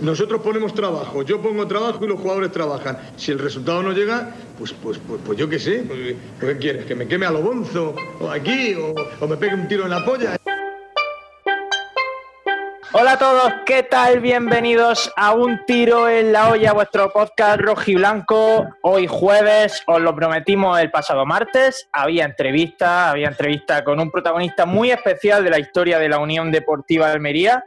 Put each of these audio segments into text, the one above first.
Nosotros ponemos trabajo, yo pongo trabajo y los jugadores trabajan. Si el resultado no llega, pues, pues, pues, pues yo qué sé, pues, ¿qué quieres? ¿Que me queme a lo bonzo? ¿O aquí? O, ¿O me pegue un tiro en la polla? Hola a todos, ¿qué tal? Bienvenidos a Un Tiro en la Olla, vuestro podcast rojiblanco. Hoy jueves, os lo prometimos el pasado martes, había entrevista, había entrevista con un protagonista muy especial de la historia de la Unión Deportiva de Almería,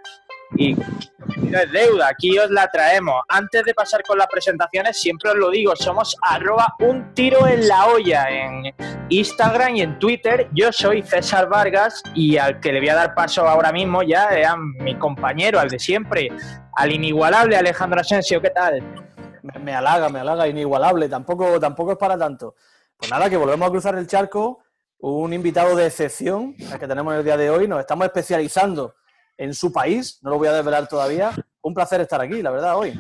y no es deuda, aquí os la traemos. Antes de pasar con las presentaciones, siempre os lo digo, somos arroba un tiro en la olla en Instagram y en Twitter. Yo soy César Vargas y al que le voy a dar paso ahora mismo ya es mi compañero, al de siempre, al inigualable Alejandro Asensio. ¿Qué tal? Me, me halaga, me halaga, inigualable, tampoco, tampoco es para tanto. Pues nada, que volvemos a cruzar el charco, un invitado de excepción, el que tenemos el día de hoy, nos estamos especializando en su país, no lo voy a desvelar todavía. Un placer estar aquí, la verdad, hoy.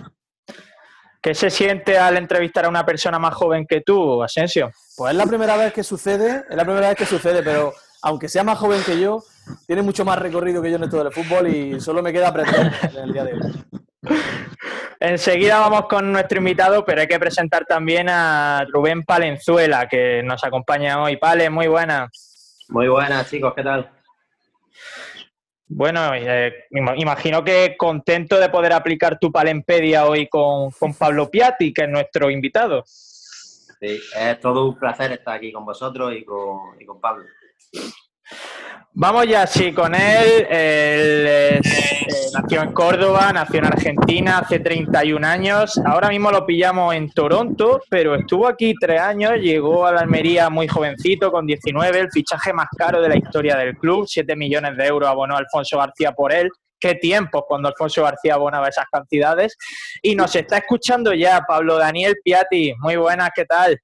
¿Qué se siente al entrevistar a una persona más joven que tú, Asensio? Pues es la primera vez que sucede, es la primera vez que sucede, pero aunque sea más joven que yo, tiene mucho más recorrido que yo en esto del fútbol y solo me queda aprender en el día de hoy. Enseguida vamos con nuestro invitado, pero hay que presentar también a Rubén Palenzuela, que nos acompaña hoy. Pale, muy buena. Muy buenas, chicos, ¿qué tal? Bueno, eh, imagino que contento de poder aplicar tu palempedia hoy con, con, Pablo Piatti, que es nuestro invitado. Sí, es todo un placer estar aquí con vosotros y con, y con Pablo. Vamos ya, sí, con él. Él eh, nació en Córdoba, nació en Argentina hace 31 años. Ahora mismo lo pillamos en Toronto, pero estuvo aquí tres años. Llegó a la Almería muy jovencito, con 19, el fichaje más caro de la historia del club. 7 millones de euros abonó Alfonso García por él. Qué tiempos cuando Alfonso García abonaba esas cantidades. Y nos está escuchando ya Pablo Daniel Piatti. Muy buenas, ¿qué tal?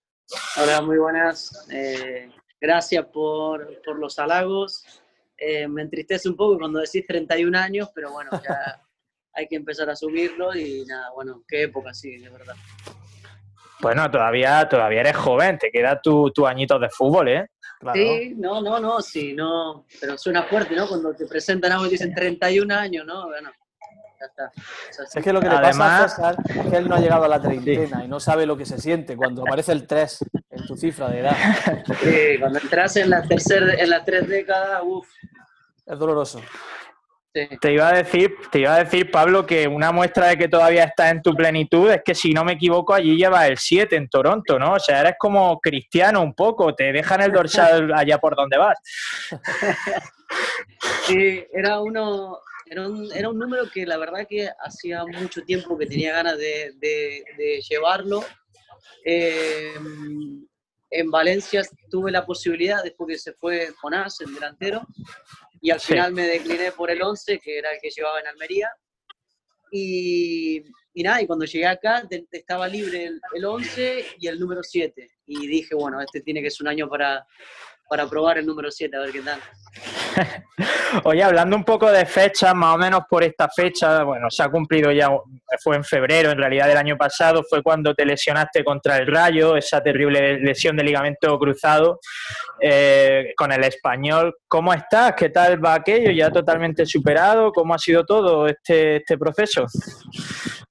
Hola, muy buenas. Eh, gracias por, por los halagos. Eh, me entristece un poco cuando decís 31 años, pero bueno, ya hay que empezar a subirlo y nada, bueno, qué época sí, de verdad. Bueno, todavía, todavía eres joven, te queda tu, tu añito de fútbol, ¿eh? Claro. Sí, no, no, no, sí, no, pero suena fuerte, ¿no? Cuando te presentan algo y dicen 31 años, ¿no? Bueno, ya está. O sea, sí. Es que lo que le pasa a César es que él no ha llegado a la treintena sí. y no sabe lo que se siente cuando aparece el 3 en tu cifra de edad. Sí, cuando entras en la tercera, en las tres décadas, uff. Es doloroso. Sí. Te iba a decir, te iba a decir, Pablo, que una muestra de que todavía estás en tu plenitud es que si no me equivoco, allí llevas el 7 en Toronto, ¿no? O sea, eres como cristiano un poco, te dejan el dorsal allá por donde vas. Sí, era uno, era un, era un número que la verdad que hacía mucho tiempo que tenía ganas de, de, de llevarlo. Eh, en Valencia tuve la posibilidad, después que se fue Jonás, el delantero, y al final sí. me decliné por el 11, que era el que llevaba en Almería. Y, y nada, y cuando llegué acá te, te estaba libre el, el, 11 y el número 7. Y dije, bueno, este tiene que ser un año para, para probar el número 7, a ver qué tal. Oye, hablando un poco de fechas, más o menos por esta fecha, bueno, se ha cumplido ya, fue en febrero, en realidad del año pasado, fue cuando te lesionaste contra el Rayo, esa terrible lesión de ligamento cruzado eh, con el español. ¿Cómo estás? ¿Qué tal va aquello? ¿Ya totalmente superado? ¿Cómo ha sido todo este, este proceso?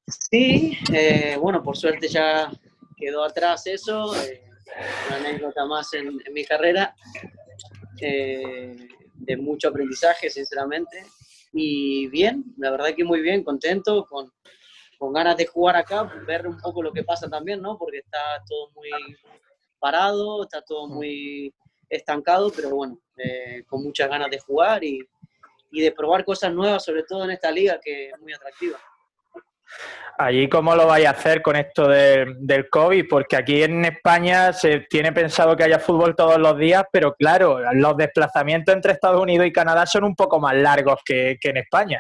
Sí, eh, bueno, por suerte ya quedó atrás eso. Eh, una anécdota más en, mi carrera, eh, de mucho aprendizaje, sinceramente. Y bien, la verdad que muy bien, contento, con, con ganas de jugar acá, ver un poco lo que pasa también, ¿no? Porque está todo muy parado, está todo muy estancado, pero bueno, eh, con muchas ganas de jugar y, y de probar cosas nuevas, sobre todo en esta liga que es muy atractiva. Allí, ¿cómo lo vais a hacer con esto de, del COVID? Porque aquí en España se tiene pensado que haya fútbol todos los días, pero claro, los desplazamientos entre Estados Unidos y Canadá son un poco más largos que, que en España.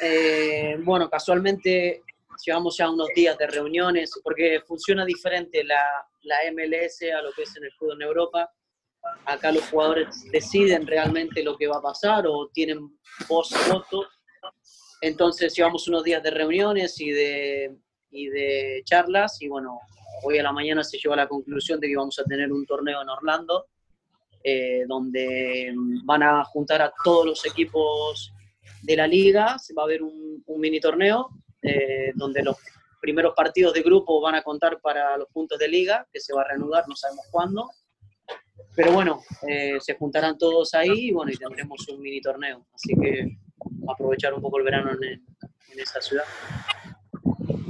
Eh, bueno, casualmente llevamos ya unos días de reuniones, porque funciona diferente la, la MLS a lo que es en el fútbol en Europa. Acá los jugadores deciden realmente lo que va a pasar o tienen voz voto entonces llevamos unos días de reuniones y de, y de charlas y bueno, hoy a la mañana se llegó a la conclusión de que vamos a tener un torneo en Orlando, eh, donde van a juntar a todos los equipos de la liga se va a haber un, un mini torneo eh, donde los primeros partidos de grupo van a contar para los puntos de liga, que se va a reanudar, no sabemos cuándo. Pero bueno, eh, se juntarán todos ahí y bueno, y tendremos un mini torneo. Así que aprovechar un poco el verano en, en esta ciudad.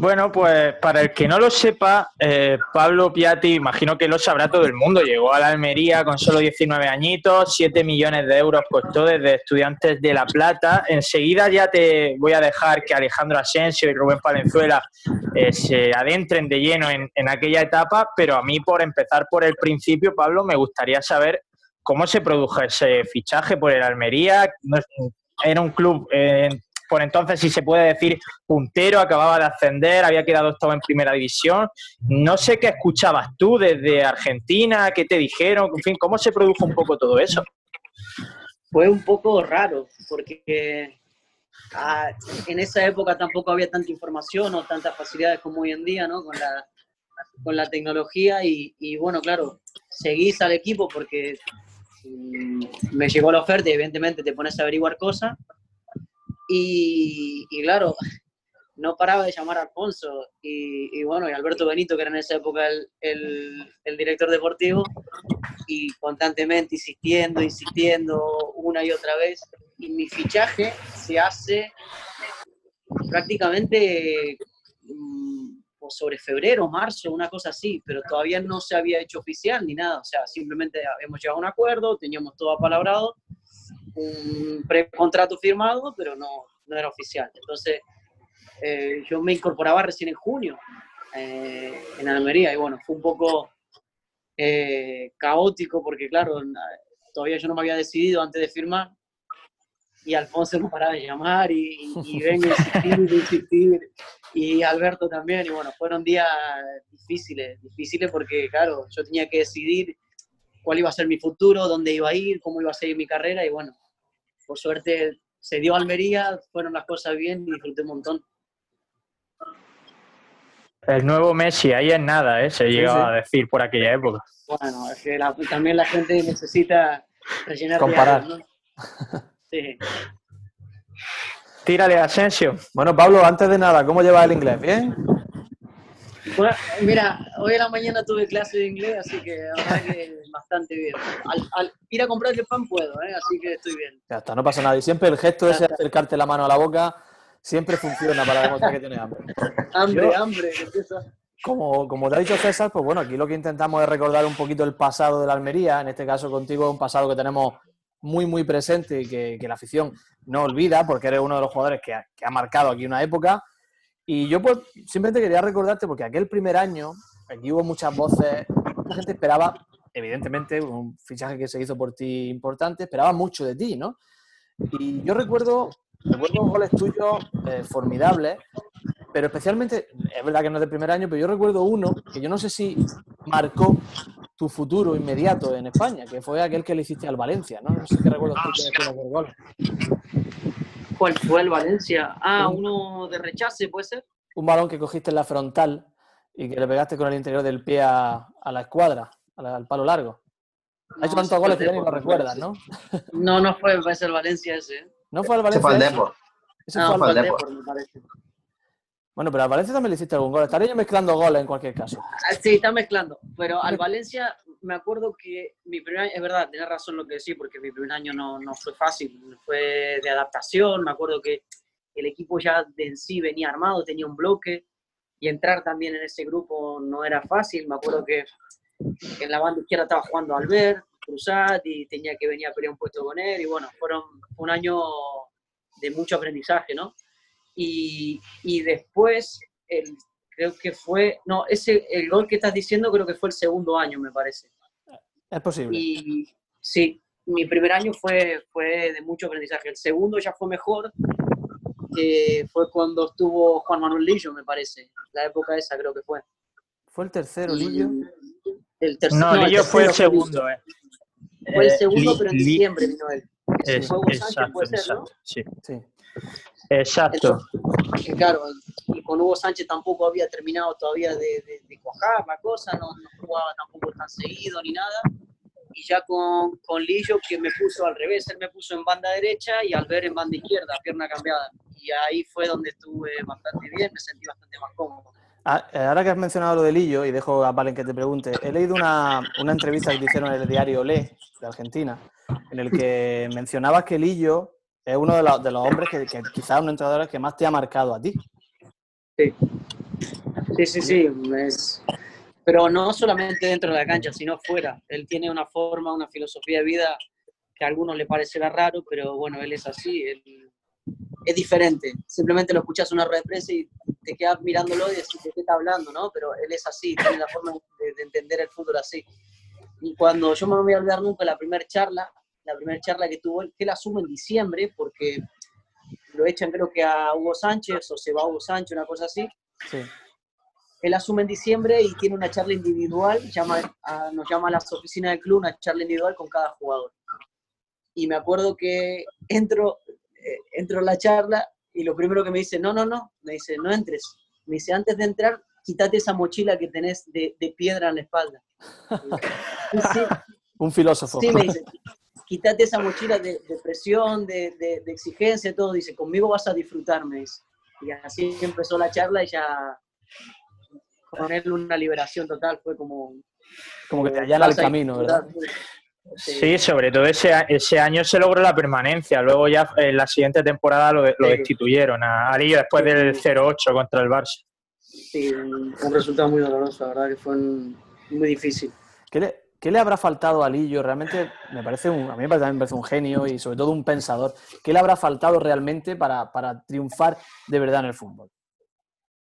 Bueno, pues para el que no lo sepa, eh, Pablo Piatti, imagino que lo sabrá todo el mundo, llegó a la Almería con solo 19 añitos, 7 millones de euros costó desde Estudiantes de La Plata. Enseguida ya te voy a dejar que Alejandro Asensio y Rubén Palenzuela eh, se adentren de lleno en, en aquella etapa, pero a mí por empezar por el principio, Pablo, me gustaría saber cómo se produjo ese fichaje por el Almería. Era un club eh, por entonces, si se puede decir, puntero, acababa de ascender, había quedado octavo en primera división. No sé qué escuchabas tú desde Argentina, qué te dijeron, en fin, cómo se produjo un poco todo eso. Fue un poco raro, porque ah, en esa época tampoco había tanta información o tantas facilidades como hoy en día, ¿no? Con la, con la tecnología y, y, bueno, claro, seguís al equipo porque me llegó la oferta y evidentemente te pones a averiguar cosas. Y, claro, no paraba de llamar a Alfonso y, bueno, y Alberto Benito, que era en esa época el, el, director deportivo, y constantemente insistiendo, insistiendo una y otra vez. Y mi fichaje se hace prácticamente mm, sobre febrero, marzo, una cosa así, pero todavía no se había hecho oficial ni nada. O sea, simplemente habíamos llegado a un acuerdo, teníamos todo apalabrado, un precontrato firmado, pero no, no era oficial. Entonces, eh, yo me incorporaba recién en junio eh, en Almería y bueno, fue un poco eh, caótico porque claro, todavía yo no me había decidido antes de firmar y Alfonso no paraba de llamar y, y, y vengo a insistir, insistir y Alberto también y bueno, fueron días difíciles, difíciles porque claro, yo tenía que decidir cuál iba a ser mi futuro, dónde iba a ir, cómo iba a seguir mi carrera y bueno, por suerte se dio Almería, fueron las cosas bien y disfruté un montón. El nuevo Messi, ahí es nada, ¿eh? se llegaba sí. a decir por aquella época. Bueno, es que la- también la gente necesita rellenar Comparar. diarios, ¿no? Sí. Tírale, Asensio. Bueno, Pablo, antes de nada, ¿cómo llevas el inglés? ¿Bien? Bueno, mira, hoy en la mañana tuve clase de inglés, así que la verdad que bastante bien. Al, al ir a comprar el pan puedo, ¿eh? así que estoy bien. Ya está, no pasa nada. Y siempre el gesto ese de acercarte la mano a la boca siempre funciona para demostrar que tienes hambre. Hambre, Yo- hambre, empieza. Como, como te ha dicho César, pues bueno, aquí lo que intentamos es recordar un poquito el pasado de la Almería. En este caso contigo es un pasado que tenemos muy, muy presente y que, la afición no olvida porque eres uno de los jugadores que ha, marcado aquí una época. Y yo pues simplemente quería recordarte porque aquel primer año, aquí hubo muchas voces, mucha gente esperaba, evidentemente, un fichaje que se hizo por ti importante, esperaba mucho de ti, ¿no? Y yo recuerdo, recuerdo goles tuyos eh, formidables, pero especialmente, es verdad que no es del primer año, pero yo recuerdo uno que yo no sé si marcó tu futuro inmediato en España, que fue aquel que le hiciste al Valencia, ¿no? No sé qué recuerdo tú que gol. ¿Cuál fue el Valencia? Ah, Un- uno de rechace, ¿puede ser? Un balón que cogiste en la frontal y que le pegaste con el interior del pie a, a la escuadra, la- al palo largo. Ha hecho No, tantos fue goles el que ya ni lo recuerdas. ¿no? No, no fue, el Valencia ese. ¿eh? ¿No fue al Ese Valencia? fue el ese? Depor. Ese Ah, fue al fue el Depor. Depor, me parece. Bueno, pero al Valencia también le hiciste algún gol. Estaré yo mezclando goles en cualquier caso. Ah, Sí, está mezclando. Pero al Valencia me acuerdo que mi primer año, es verdad, tenés razón lo que decís, porque mi primer año no, no fue fácil, fue de adaptación. Me acuerdo que el equipo ya de en sí venía armado, tenía un bloque, y entrar también en ese grupo no era fácil. Me acuerdo que en la banda izquierda estaba jugando Albert, Cruzat, y tenía que venir a pelear un puesto con él, y bueno, fueron fue un año de mucho aprendizaje, ¿no? Y, y después, el, creo que fue, no, ese, el gol que estás diciendo creo que fue el segundo año, me parece. Es posible. Y sí, mi primer año fue, fue de mucho aprendizaje. El segundo ya fue mejor, que fue cuando estuvo Juan Manuel Lillo, me parece. La época esa creo que fue. Fue el tercero, Lillo. El tercero, No, el Lillo fue el segundo, ¿eh? Fue el Eh, segundo, pero en Li- diciembre vino él. Es- fue Sánchez, puede ser, ¿no? sí. Sí. Exacto. Que claro, y con Hugo Sánchez tampoco había terminado todavía de, de- de cuajar la cosa, no, no jugaba tampoco tan seguido ni nada. y ya con, con Lillo que me puso al revés, él me puso en banda derecha y Albert en banda izquierda, pierna cambiada. Y ahí fue donde estuve bastante bien, me sentí bastante más cómodo. Ah, eh, Ahora que has mencionado lo de Lillo, y dejo a Valen que te pregunte, he leído una, una entrevista que te hicieron en el diario Le, de Argentina, en el que mencionabas que Lillo es uno de los, de los hombres que, que quizás los entrenadores que más te ha marcado a ti. Sí, sí, sí, sí. Pero no solamente dentro de la cancha, sino fuera. Él tiene una forma, una filosofía de vida que a algunos le parecerá raro, pero bueno, él es así. él- Es diferente. Simplemente lo escuchas una rueda de prensa y te quedas mirándolo y decís, ¿de qué está hablando? ¿no? Pero él es así, tiene la forma de, de entender el fútbol así. Y cuando yo no me voy a olvidar nunca la primera charla, la primera charla que tuvo él, que él asume en diciembre, porque lo echan creo que a Hugo Sánchez o se va Hugo Sánchez, una cosa así. Sí. Él asume en diciembre y tiene una charla individual, llama a- nos llama a las oficinas del club, una charla individual con cada jugador. Y me acuerdo que entro, eh, entro a la charla y lo primero que me dice, no, no, no, me dice, no entres. Me dice, antes de entrar, quítate esa mochila que tenés de, de piedra en la espalda. Sí, Un filósofo. Sí, me dice, quítate esa mochila de, de presión, de, de- de exigencia, todo. Dice, conmigo vas a disfrutar, me dice. Y así empezó la charla y ya con él una liberación total. Fue como... Como que te allana el camino, ¿verdad? Sí, sobre todo ese, ese año se logró la permanencia. Luego ya en la siguiente temporada lo, lo Sí. destituyeron a, a Lillo después del 0-8 contra el Barça. Sí, un, un resultado muy doloroso, la verdad que fue un- muy difícil. ¿Qué le, qué le habrá faltado a Lillo? Realmente me parece un, a mí me parece, también me parece un genio y sobre todo un pensador. ¿Qué le habrá faltado realmente para, para triunfar de verdad en el fútbol?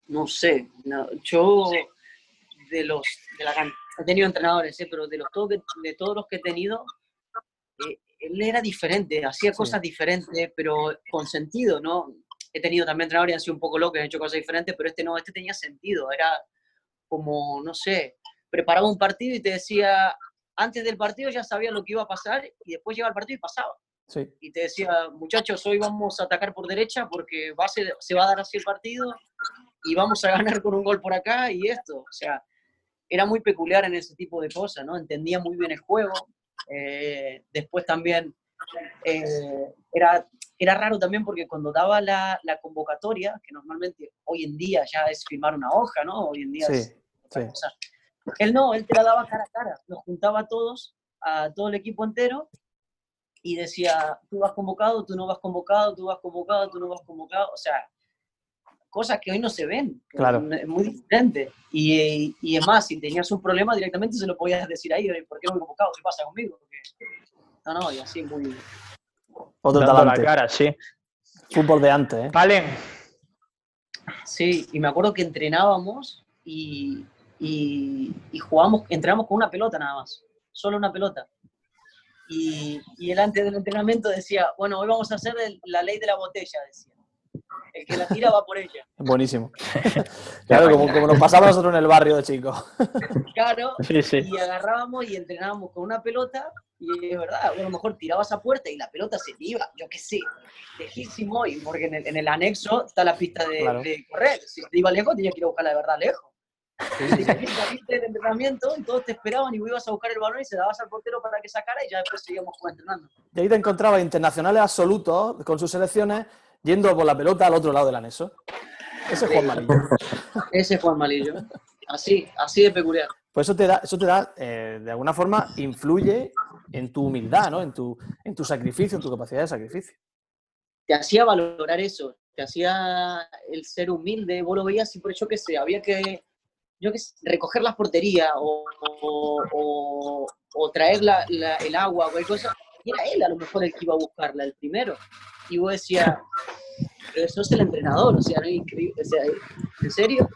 No sé, no, yo de los de la he tenido entrenadores, ¿eh? pero de los todo que- de todos los que he tenido, eh, él era diferente, hacía Sí. cosas diferentes, pero con sentido, ¿no? He tenido también entrenadores sido un poco locos, que han hecho cosas diferentes, pero este no, este tenía sentido, era como, no sé, preparaba un partido y te decía, antes del partido ya sabía lo que iba a pasar y después llegaba el partido y pasaba Sí, y te decía, muchachos, hoy vamos a atacar por derecha porque va a ser- se va a dar así el partido y vamos a ganar con un gol por acá y esto. O sea, era muy peculiar en ese tipo de cosas, ¿no? Entendía muy bien el juego. Eh, después también eh, era, era raro también porque cuando daba la, la convocatoria, que normalmente hoy en día ya es firmar una hoja, ¿no? Hoy en día sí, es sí. Él no, él te la daba cara a cara, los juntaba a todos, a todo el equipo entero, y decía, tú vas convocado, tú no vas convocado, tú vas convocado, tú no vas convocado, o sea, cosas que hoy no se ven, Claro. es muy diferente. Y, y es más, si tenías un problema directamente se lo podías decir ahí, "Oye, ¿por qué no me he convocado? ¿Qué pasa conmigo? Porque- No, no, y así muy... Otro Dando la cara, sí. Fútbol de antes, ¿eh? Valen, Sí, y me acuerdo que entrenábamos y, y, y jugábamos, entrenamos con una pelota nada más, solo una pelota. Y, y él antes del entrenamiento decía, bueno, hoy vamos a hacer el- la ley de la botella, decía. El que la tira va por ella. Buenísimo. claro, como, como nos pasaba a nosotros en el barrio de chicos. Claro, sí, sí. y agarrábamos y entrenábamos con una pelota y es verdad, a lo mejor tirabas a puerta y la pelota se iba, yo qué sé, lejísimo, y porque en el, en el anexo está la pista de, Claro. de correr, si te iba lejos tenías que ir a buscarla de verdad lejos. Y saliste del entrenamiento y todos te esperaban y vos ibas a buscar el balón y se dabas al portero para que sacara y ya después seguíamos jugando entrenando. Y ahí te encontrabas internacionales absolutos con sus selecciones yendo por la pelota al otro lado del anexo. Ese es Juan Marillo. Ese fue el malillo. Así, así de peculiar. Pues eso te da, eso te da eh, de alguna forma, influye en tu humildad, ¿no? En tu, en tu sacrificio, en tu capacidad de sacrificio. te hacía valorar eso, te hacía el ser humilde, vos lo veías y por yo qué sé, había que, yo qué sé, recoger las porterías o, o, o- o traer la- la- el agua o cualquier cosa, y era él a lo mejor el que iba a buscarla, el primero. Y vos decías, pero eso es el entrenador, o sea, no es increíble, o sea, ¿en serio?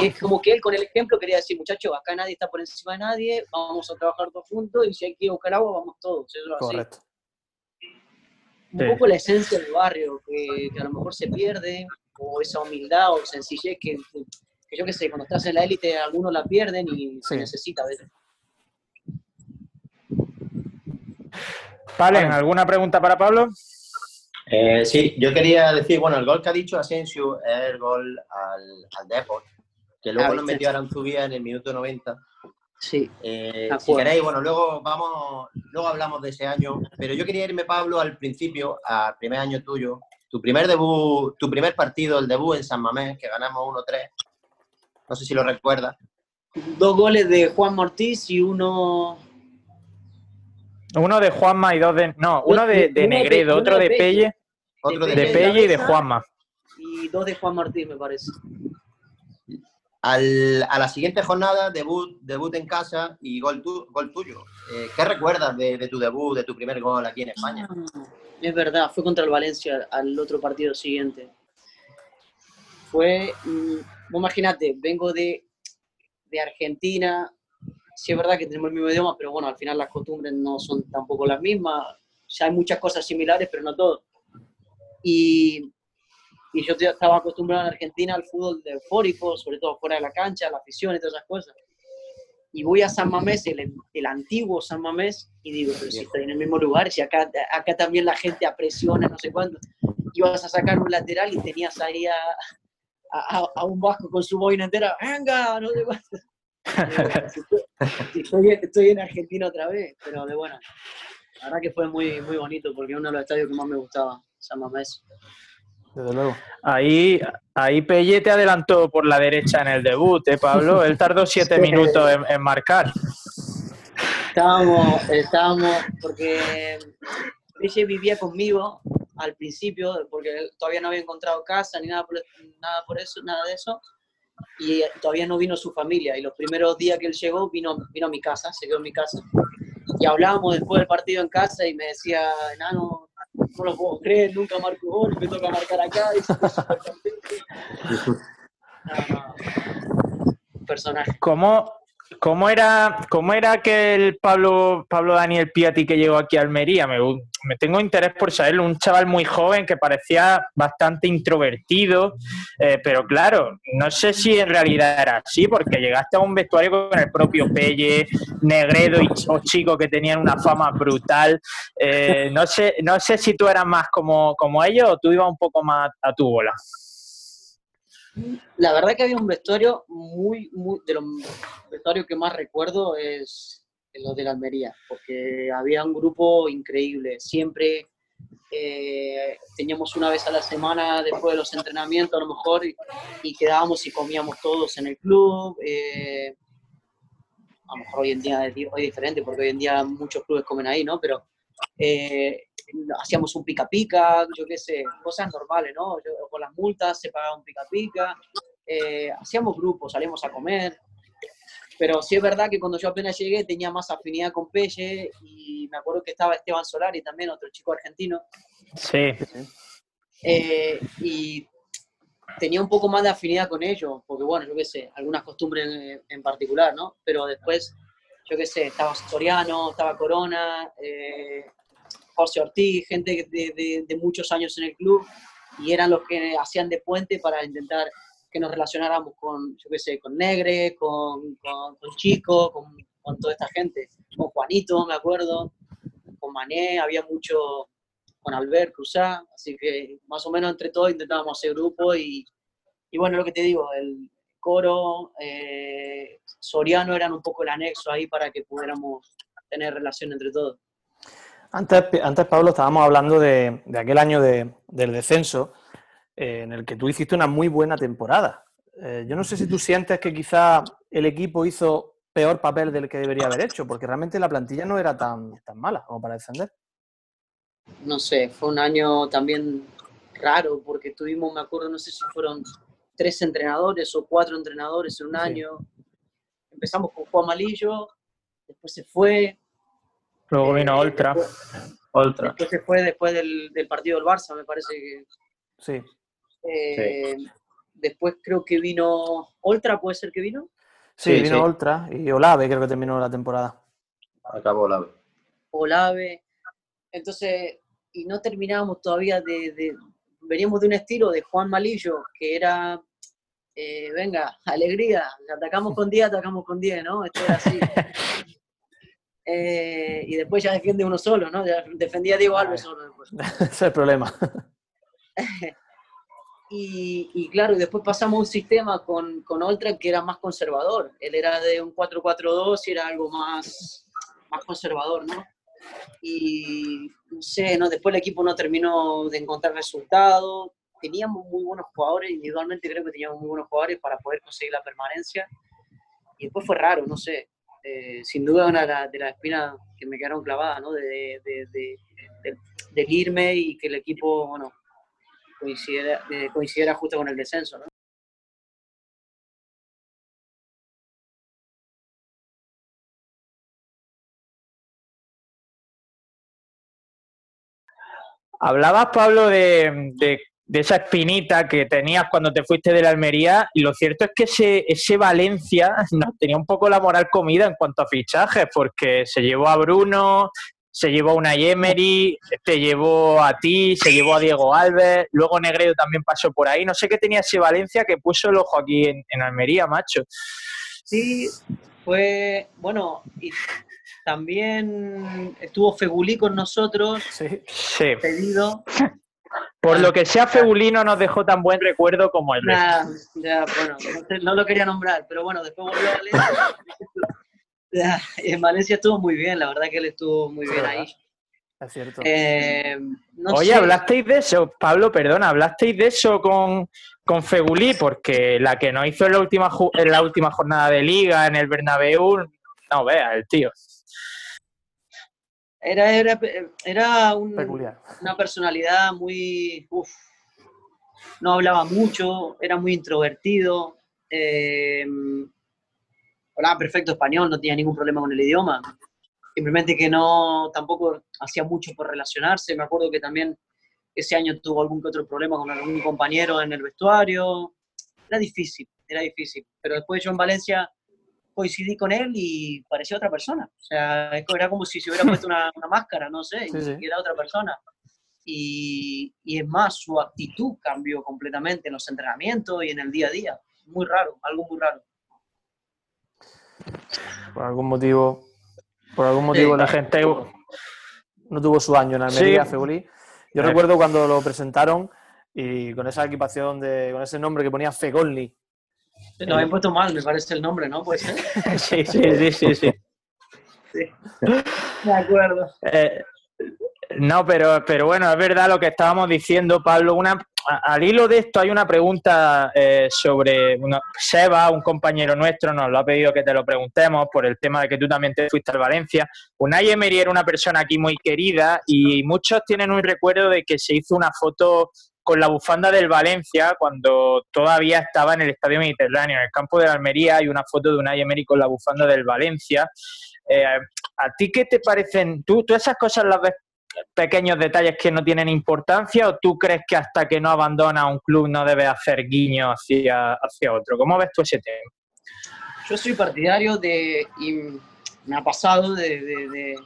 Y es como que él con el ejemplo quería decir, muchachos, acá nadie está por encima de nadie, vamos a trabajar todos juntos y si hay que ir a buscar agua, vamos todos. Eso es así Correcto. un Sí. poco la esencia del barrio, que, que a lo mejor se pierde, o esa humildad o sencillez que, que- que yo qué sé, cuando estás en la élite algunos la pierden y se Sí. necesita a veces. Valen, ¿alguna pregunta para Pablo? Eh, sí, yo quería decir, bueno, el gol que ha dicho Asensio es el gol al, al Deport, que luego Ah, nos metió Aranzubía en el minuto 90. Sí. Eh, De si queréis, bueno, luego vamos, luego hablamos de ese año, pero yo quería irme, Pablo, al principio, al primer año tuyo, tu primer debut, tu primer partido, el debut en San Mamés, que ganamos 1-3. No sé si lo recuerdas. Dos goles de Juan Mortiz y uno. Uno de Juanma y dos de. No, uno de, de Negredo, uno otro de Pelle, Otro de, de Pelle. Y de. Juanma. Y dos de Juan Martín, me parece. Al- a la siguiente jornada, debut, debut en casa y gol, tu- gol tuyo. Eh, ¿Qué recuerdas de, de tu debut, de tu primer gol aquí en España? Es verdad, fue contra el Valencia al otro partido siguiente. Fue, mm, imagínate, vengo de, de Argentina, sí es verdad que tenemos el mismo idioma, pero bueno, al final las costumbres no son tampoco las mismas. Ya hay muchas cosas similares, pero no todo. Y, y yo estaba acostumbrado en Argentina al fútbol de eufórico, sobre todo fuera de la cancha, la afición y todas esas cosas. Y voy a San Mamés, el, el antiguo San Mamés, y digo, pero si estoy en el mismo lugar, si acá, acá también la gente apresiona, no sé cuánto. Ibas a sacar un lateral y tenías ahí a, a, a un vasco con su boina entera, venga, no cuánto. Y estoy, estoy en Argentina otra vez, pero de buena. La verdad que fue muy, muy bonito porque es uno de los estadios que más me gustaba, San Mamés. Desde luego. Ahí, ahí Pelle te adelantó por la derecha en el debut, ¿eh, Pablo? Él tardó siete Sí. minutos en, en marcar. Estábamos, estábamos, porque ella vivía conmigo al principio, porque todavía no había encontrado casa ni nada por, nada por eso, nada de eso, y todavía no vino su familia. Y los primeros días que él llegó, vino, vino a mi casa, se quedó en mi casa. Y hablábamos después del partido en casa y me decía, enano, no lo puedo creer, nunca marco gol, me toca marcar acá. Y. No, no, personaje. ¿Cómo, cómo era, cómo era aquel Pablo, Pablo Daniel Piatti que llegó aquí a Almería? Me, me tengo interés por saberlo. Un chaval muy joven que parecía bastante introvertido, eh, pero claro, no sé si en realidad era así, porque llegaste a un vestuario con el propio Pelle, Negredo y o chicos que tenían una fama brutal. Eh, no, sé, no sé si tú eras más como, como ellos o tú ibas un poco más a tu bola. La verdad que había un vestuario muy, muy, de los vestuarios que más recuerdo es los de la Almería, porque había un grupo increíble, siempre eh, teníamos una vez a la semana después de los entrenamientos a lo mejor y, quedábamos y comíamos todos en el club. eh, a lo mejor hoy en día es diferente porque hoy en día muchos clubes comen ahí, ¿no? Pero eh, hacíamos un pica pica, yo qué sé, cosas normales, ¿no? Yo- con las multas se pagaba un pica pica, eh, hacíamos grupos, salíamos a comer. Pero sí es verdad que cuando yo apenas llegué tenía más afinidad con Pelle y me acuerdo que estaba Esteban Solari también, otro chico argentino, Sí. eh, y tenía un poco más de afinidad con ellos, porque bueno, yo qué sé, algunas costumbres en, en particular, ¿no? Pero después, yo qué sé, estaba Soriano, estaba Corona, eh, José Ortiz, gente de, de- de muchos años en el club, y eran los que hacían de puente para intentar que nos relacionáramos con, yo qué sé, con Negre, con, con, con Chico, con, con toda esta gente, con Juanito, me acuerdo, con Mané, había mucho, con Albert Cruzá, así que más o menos entre todos intentábamos hacer grupo y, y bueno, lo que te digo, el coro, eh, Soriano eran un poco el anexo ahí para que pudiéramos tener relación entre todos. Antes, antes Pablo, estábamos hablando de, de aquel año de- del descenso, eh, en el que tú hiciste una muy buena temporada. Eh, yo no sé si tú sientes que quizá el equipo hizo peor papel del que debería haber hecho, porque realmente la plantilla no era tan, tan mala como para defender. No sé, fue un año también raro porque tuvimos, me acuerdo, no sé si fueron tres entrenadores o cuatro entrenadores en un Sí. año. Empezamos con Juan Malillo, después se fue. Luego vino eh, Oltra. Después, Ultra. después se fue después del, del partido del Barça, me parece que Sí, Eh, Después creo que vino Oltra, ¿puede ser que vino? sí, Sí, vino sí. Oltra y Olave, creo que terminó la temporada. Acabó la Olave. Entonces, y no terminábamos todavía de, de- Veníamos de un estilo de Juan Malillo, que era, eh, venga, alegría, atacamos con 10, atacamos con 10, ¿no? Esto era así. Eh, y después ya defiende uno solo, ¿no? Ya defendía a Diego Alves solo después. Ese es el problema. Y, y claro, y después pasamos a un sistema con, con Oltra que era más conservador. Él era de un 4-4-2 y era algo más, más conservador, ¿no? Y no sé, ¿no? después el equipo no terminó de encontrar resultados. Teníamos muy buenos jugadores, individualmente creo que teníamos muy buenos jugadores para poder conseguir la permanencia. Y después fue raro, no sé. Eh, sin duda una de las espinas que me quedaron clavadas, ¿no? De, de, de, irme y que el equipo, bueno, coincidiera, eh, coincidiera justo con el descenso, ¿no? Hablabas, Pablo, de- de esa espinita que tenías cuando te fuiste de la Almería y lo cierto es que ese, ese Valencia nos tenía un poco la moral comida en cuanto a fichajes porque se llevó a Bruno, se llevó a una Emery, te llevó a ti, se llevó a Diego Alves, luego Negredo también pasó por ahí. No sé qué tenía ese Valencia que puso el ojo aquí en, en Almería, macho. Sí, fue, bueno, y también estuvo Fegulí con nosotros, Sí. Sí. pedido. Por lo que sea Febulino nos dejó tan buen recuerdo como el resto. Nah, ya, bueno, no, te- no lo quería nombrar, pero bueno, después volvió a Valencia. Ya, En Valencia estuvo muy bien, la verdad que él estuvo muy Sí, bien ¿verdad? ahí. Es cierto. Eh, no Oye, sé, hablasteis de eso, Pablo, perdona, hablasteis de eso con, con Fegulí, porque la que nos hizo en la última ju- en la última jornada de liga en el Bernabéu, no vea, el tío. Era, era, era un- una personalidad muy... uf, no hablaba mucho, era muy introvertido. eh, hablaba perfecto español, no tenía ningún problema con el idioma. Simplemente que no, tampoco hacía mucho por relacionarse. Me acuerdo que también ese año tuvo algún que otro problema con algún compañero en el vestuario. Era difícil, era difícil. Pero después yo en Valencia coincidí con él y parecía otra persona. O sea, era como si se hubiera puesto una, una máscara, no sé, Sí, y era otra persona. Y, y es más, su actitud cambió completamente en los entrenamientos y en el día a día. Muy raro, algo muy raro. Por algún motivo. Por algún motivo La la gente, no tuvo su año en Almería, Sí. Fegulí. Yo Eh. recuerdo cuando lo presentaron y con esa equipación de, con ese nombre que ponía Fegolni. Lo habían puesto mal, me parece el nombre, ¿no? Puede ser. sí, sí, sí, sí, sí. De acuerdo. Eh, no, pero, pero bueno, es verdad lo que estábamos diciendo, Pablo. Una, al hilo de esto hay una pregunta eh, sobre una- Seba, un compañero nuestro, nos lo ha pedido que te lo preguntemos por el tema de que tú también te fuiste al Valencia. Unai Emery era una persona aquí muy querida y muchos tienen un recuerdo de que se hizo una foto con la bufanda del Valencia cuando todavía estaba en el Estadio Mediterráneo, en el campo de la Almería, hay una foto de Unai Emery con la bufanda del Valencia. Eh, ¿A ti qué te parecen? ¿Tú, ¿Tú esas cosas las ves pequeños detalles que no tienen importancia o tú crees que hasta que no abandona un club no debe hacer guiño hacia, hacia otro? ¿Cómo ves tú ese tema? Yo soy partidario de, y me ha pasado, de, de- de-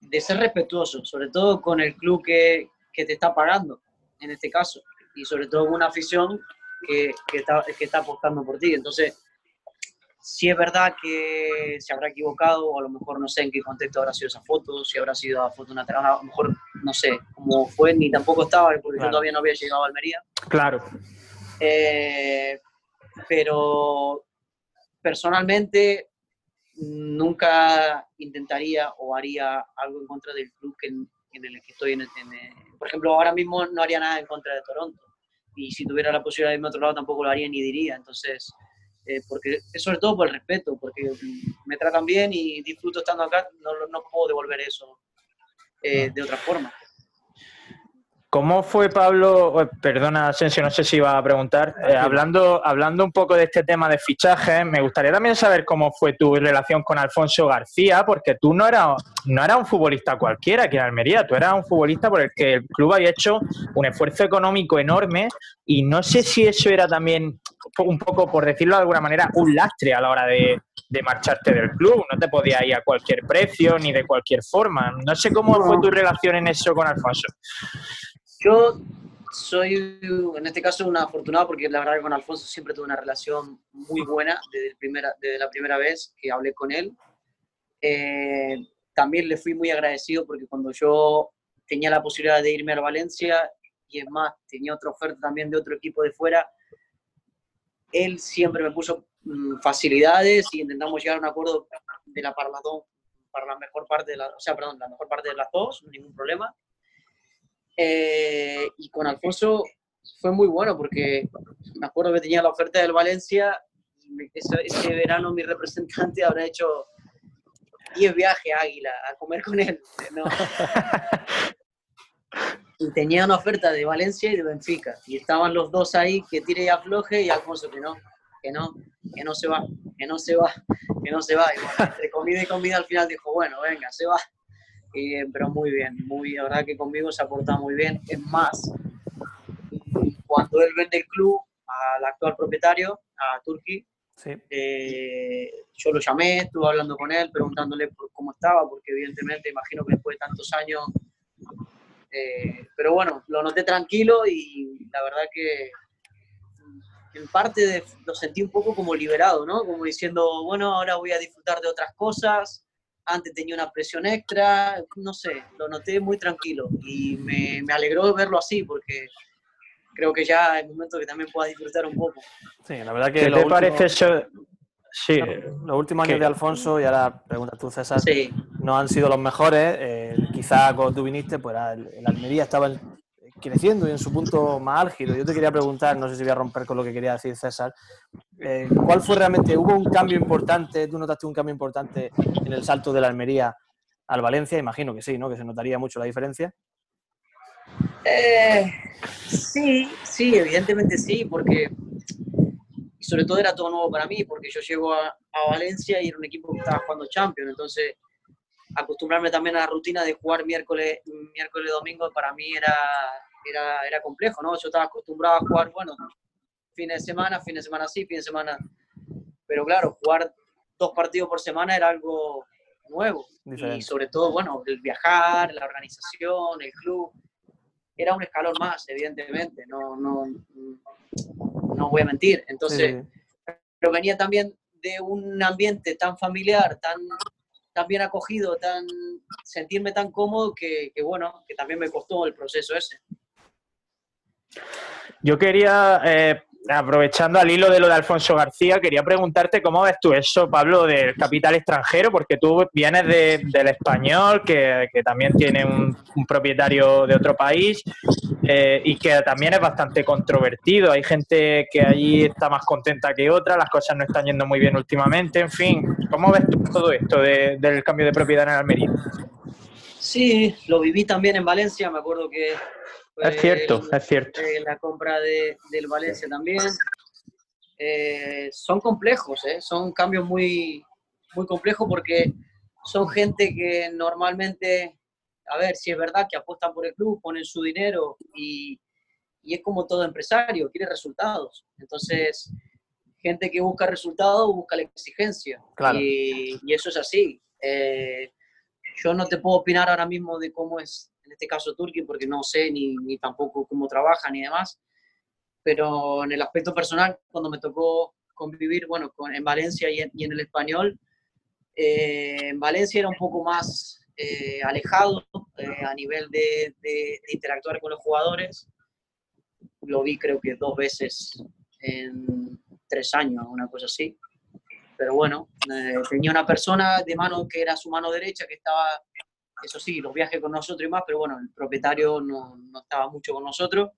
de ser respetuoso, sobre todo con el club que, que te está pagando, en este caso, y sobre todo con una afición que, que está, que está apostando por ti. Entonces, si es verdad que se habrá equivocado, o a lo mejor no sé en qué contexto habrá sido esa foto, si habrá sido a foto natural, a lo mejor no sé cómo fue, ni tampoco estaba, porque Claro. yo todavía no había llegado a Almería. Claro. Eh, pero personalmente nunca intentaría o haría algo en contra del club que- en el que estoy. En, en- por ejemplo, ahora mismo no haría nada en contra de Toronto. Y si tuviera la posibilidad de irme a otro lado tampoco lo haría ni diría. Entonces, eh, porque es sobre todo por el respeto, porque me tratan bien y disfruto estando acá, no, no puedo devolver eso eh, de otra forma. ¿Cómo fue, Pablo? eh, Perdona, Asensio, no sé si iba a preguntar. Eh, hablando, hablando un poco de este tema de fichajes, me gustaría también saber cómo fue tu relación con Alfonso García, porque tú no eras, no eras un futbolista cualquiera aquí en Almería, tú eras un futbolista por el que el club había hecho un esfuerzo económico enorme y no sé si eso era también un poco, por decirlo de alguna manera, un lastre a la hora de, de marcharte del club. No te podías ir a cualquier precio ni de cualquier forma. No sé cómo fue tu relación en eso con Alfonso. Yo soy, en este caso, un afortunado porque la verdad que con Alfonso siempre tuve una relación muy buena desde, el primera, desde la primera vez que hablé con él. Eh, también le fui muy agradecido porque cuando yo tenía la posibilidad de irme a Valencia, y es más, tenía otra oferta también de otro equipo de fuera, él siempre me puso mm, facilidades y intentamos llegar a un acuerdo de la para dos, para la mejor parte de la, o sea, perdón, la mejor parte de las dos, ningún problema. Eh, y con Alfonso fue muy bueno porque me acuerdo que tenía la oferta del Valencia y ese, ese verano mi representante habrá hecho 10 viajes a Águila a comer con él. ¿no? y tenía una oferta de Valencia y de Benfica. Y estaban los dos ahí, que tire y afloje, y Alfonso que no, que no, que no se va, que no se va, que no se va. Y bueno, entre comida y comida al final dijo, bueno, venga, se va. Y, pero muy bien, muy la verdad que conmigo se ha portado muy bien. Es más, cuando él vende el club al actual propietario, a Turki, Sí. eh, yo lo llamé, estuve hablando con él, preguntándole por cómo estaba, porque evidentemente imagino que después de tantos años, eh, pero bueno, lo noté tranquilo y la verdad que en parte de- lo sentí un poco como liberado, ¿no? Como diciendo, bueno, ahora voy a disfrutar de otras cosas, antes tenía una presión extra, no sé, lo noté muy tranquilo y me, me alegró verlo así, porque creo que ya es momento que también pueda disfrutar un poco. Sí, la verdad que ¿Qué lo te último- parece eso? Sí, los últimos años ¿Qué? de Alfonso, y ahora pregunta tú, César, Sí, no han sido los mejores. eh, quizá cuando tú viniste, pues el, el Almería estaba en- creciendo y en su punto más álgido. Yo te quería preguntar, no sé si voy a romper con lo que quería decir César, eh, ¿cuál fue realmente? ¿Hubo un cambio importante? ¿Tú notaste un cambio importante en el salto de la Almería al Valencia? Imagino que sí, ¿no? Que se notaría mucho la diferencia. Eh, sí, sí, evidentemente sí, porque y sobre todo era todo nuevo para mí, porque yo llego a, a Valencia y era un equipo que estaba jugando Champions, entonces acostumbrarme también a la rutina de jugar miércoles, miércoles domingo para mí era, era, era complejo, ¿no? Yo estaba acostumbrado a jugar, bueno, fines de semana, fin de semana sí, fin de semana, pero claro, jugar dos partidos por semana era algo nuevo y Diferente. sobre todo, bueno, el viajar, la organización, el club, era un escalón más, evidentemente, no, no, no voy a mentir. Entonces, sí. pero venía también de un ambiente tan familiar, tan, tan bien acogido, tan sentirme tan cómodo que, bueno, que también me costó el proceso ese. Yo quería, eh, aprovechando al hilo de lo de Alfonso García, quería preguntarte cómo ves tú eso, Pablo, del capital extranjero, porque tú vienes de- del español, que, también tiene un, un propietario de otro país eh, y que también es bastante controvertido. Hay gente que allí está más contenta que otra, las cosas no están yendo muy bien últimamente, en fin. ¿Cómo ves tú todo esto de- del cambio de propiedad en Almería? Sí, lo viví también en Valencia, me acuerdo que... Es cierto, el- es cierto. la compra de, del Valencia también. Eh, son complejos, ¿eh? son cambios muy, muy complejos porque son gente que normalmente, a ver, si es verdad que apuestan por el club, ponen su dinero y, y es como todo empresario, quiere resultados. Entonces, gente que busca resultados busca la exigencia. Claro. Y, y eso es así. Eh, yo no te puedo opinar ahora mismo de cómo es, en este caso, Turquía, porque no sé ni, ni tampoco cómo trabaja ni demás. Pero en el aspecto personal, cuando me tocó convivir, bueno, con, en Valencia y en, y en el español, eh, en Valencia era un poco más eh, alejado eh, a nivel de, de- de interactuar con los jugadores. Lo vi creo que dos veces en tres años, una cosa así. Pero bueno, eh, tenía una persona de mano que era su mano derecha, que estaba, eso sí, los viajes con nosotros y más, pero bueno, el propietario no, no estaba mucho con nosotros.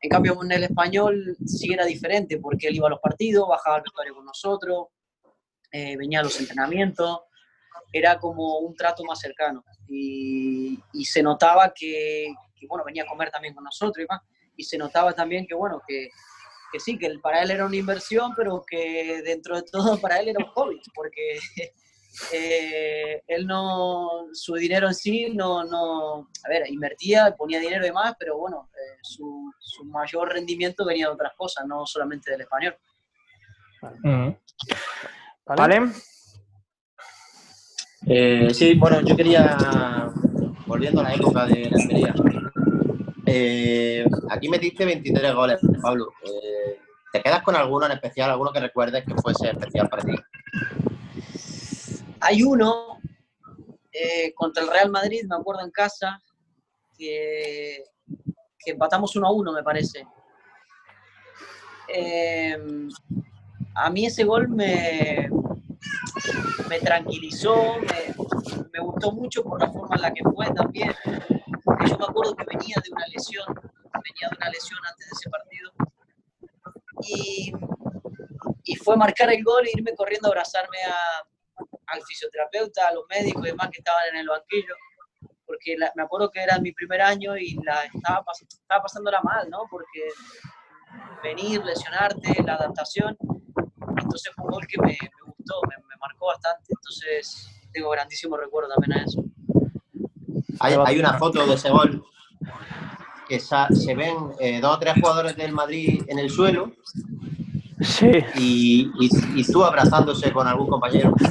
En cambio, en el español sí era diferente, porque él iba a los partidos, bajaba al vestuario con nosotros, eh, venía a los entrenamientos, era como un trato más cercano. Y, y se notaba que, que, bueno, venía a comer también con nosotros y más, y se notaba también que, bueno, que, que sí, que para él era una inversión, pero que dentro de todo para él era un hobby, porque eh, él no, su dinero en sí no, no, a ver, invertía, ponía dinero y demás, pero bueno, eh, su, su mayor rendimiento venía de otras cosas, no solamente del español. ¿Vale? ¿Vale? Eh, sí, bueno, yo quería, volviendo a la época de la eh, aquí metiste 23 goles, Pablo. Eh, ¿Te quedas con alguno en especial, alguno que recuerdes que fuese especial para ti? Hay uno eh, contra el Real Madrid, me acuerdo en casa, que empatamos 1 a 1, me parece. Eh, a mí ese gol me, me tranquilizó, me, gustó mucho por la forma en la que fue también. Yo me acuerdo que venía de una lesión, venía de una lesión antes de ese partido. Y, y fue marcar el gol e irme corriendo a abrazarme a, al fisioterapeuta, a los médicos y demás que estaban en el banquillo. Porque la- me acuerdo que era mi primer año y la estaba, pas- estaba pasándola mal, ¿no? Porque venir, lesionarte, la adaptación. Entonces fue un gol que me, me gustó, me, me marcó bastante. Entonces tengo grandísimo recuerdo también a eso. Hay, hay una foto de ese gol que se ven eh, dos o tres jugadores del Madrid en el suelo Sí. y, y- y tú abrazándose con algún compañero.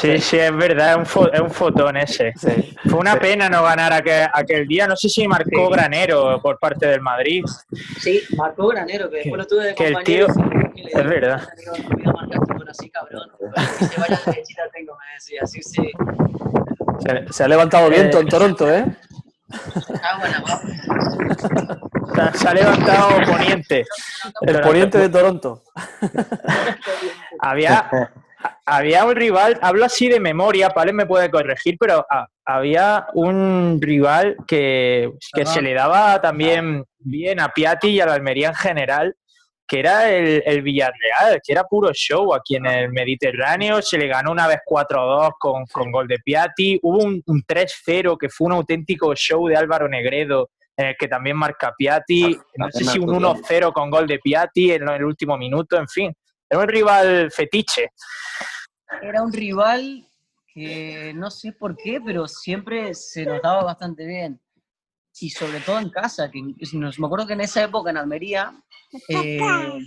Sí, sí, es verdad, es un, fo- es un fotón ese. Sí. Fue una pena no ganar aquel, aquel día. No sé si marcó Granero por parte del Madrid. Sí, marcó Granero, que después lo tuve de que el compañero. tío- le es verdad. "Digo, no voy a marcar gol así, cabrón. Que se vaya derechita tengo, me decía. Sí, sí. Se, se ha levantado viento en Toronto, ¿eh? Ah. Se ha- levantado poniente. El poniente de Toronto. Había, había un rival, hablo así de memoria, Pales me puede corregir, pero ah, había un rival que, que se le daba también bien a Piatti y a la Almería en general, que era el, el Villarreal, que era puro show aquí en el Mediterráneo. Se le ganó una vez 4-2 con, con gol de Piatti. Hubo un, un 3-0 que fue un auténtico show de Álvaro Negredo, en el que también marca Piatti. No sé si un 1-0 con gol de Piatti en el último minuto, en fin. Era un rival fetiche. Era un rival que no sé por qué, pero siempre se nos daba bastante bien. Y sobre todo en casa, que nos, me acuerdo que en esa época en Almería, eh,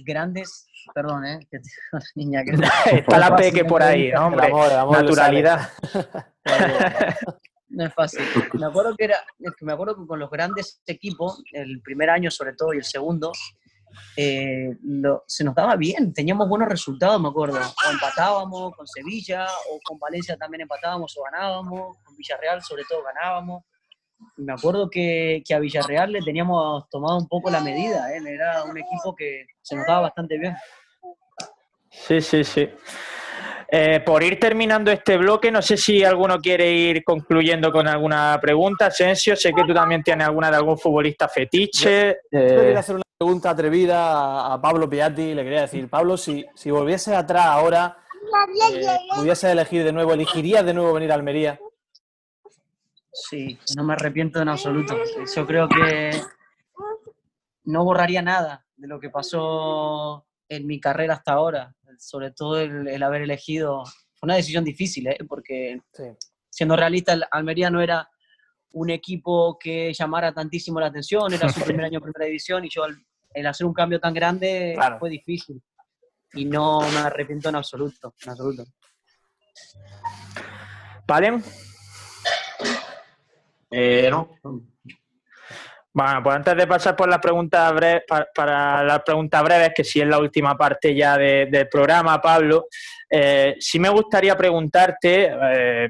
grandes, perdón, eh, que niña que Está la peque por ahí, ¿no, hombre. Amor, amor Naturalidad. No es fácil. Me acuerdo que era, es que me acuerdo que con los grandes equipos, el primer año sobre todo y el segundo, eh, lo- se nos daba bien, teníamos buenos resultados, me acuerdo. O empatábamos con Sevilla, o con Valencia también empatábamos o ganábamos, con Villarreal sobre todo ganábamos. Me acuerdo que, que a Villarreal le teníamos tomado un poco la medida, ¿eh? era un equipo que se nos daba bastante bien. Sí, sí, sí. Eh, por ir terminando este bloque, no sé si alguno quiere ir concluyendo con alguna pregunta. Asensio, sé que tú también tienes alguna de algún futbolista fetiche. Yo Eh, quería hacer una pregunta atrevida a, a Pablo Piatti. Le quería decir, Pablo, si, si volviese atrás ahora, eh, pudiese elegir de nuevo, ¿elegirías de nuevo venir a Almería? Sí, no me arrepiento en absoluto. Yo creo que no borraría nada de lo que pasó en mi carrera hasta ahora, sobre todo el, el haber elegido. Fue una decisión difícil, ¿eh? porque Sí. siendo realista, el Almería no era un equipo que llamara tantísimo la atención, era su primer año en primera división y yo el hacer un cambio tan grande Claro. fue difícil. Y no me arrepiento en absoluto, en absoluto. ¿Vale? Eh, no. Bueno, pues antes de pasar por las preguntas breves, para, las preguntas breves, que sí es la última parte ya de- del programa, Pablo, eh, sí me gustaría preguntarte, eh,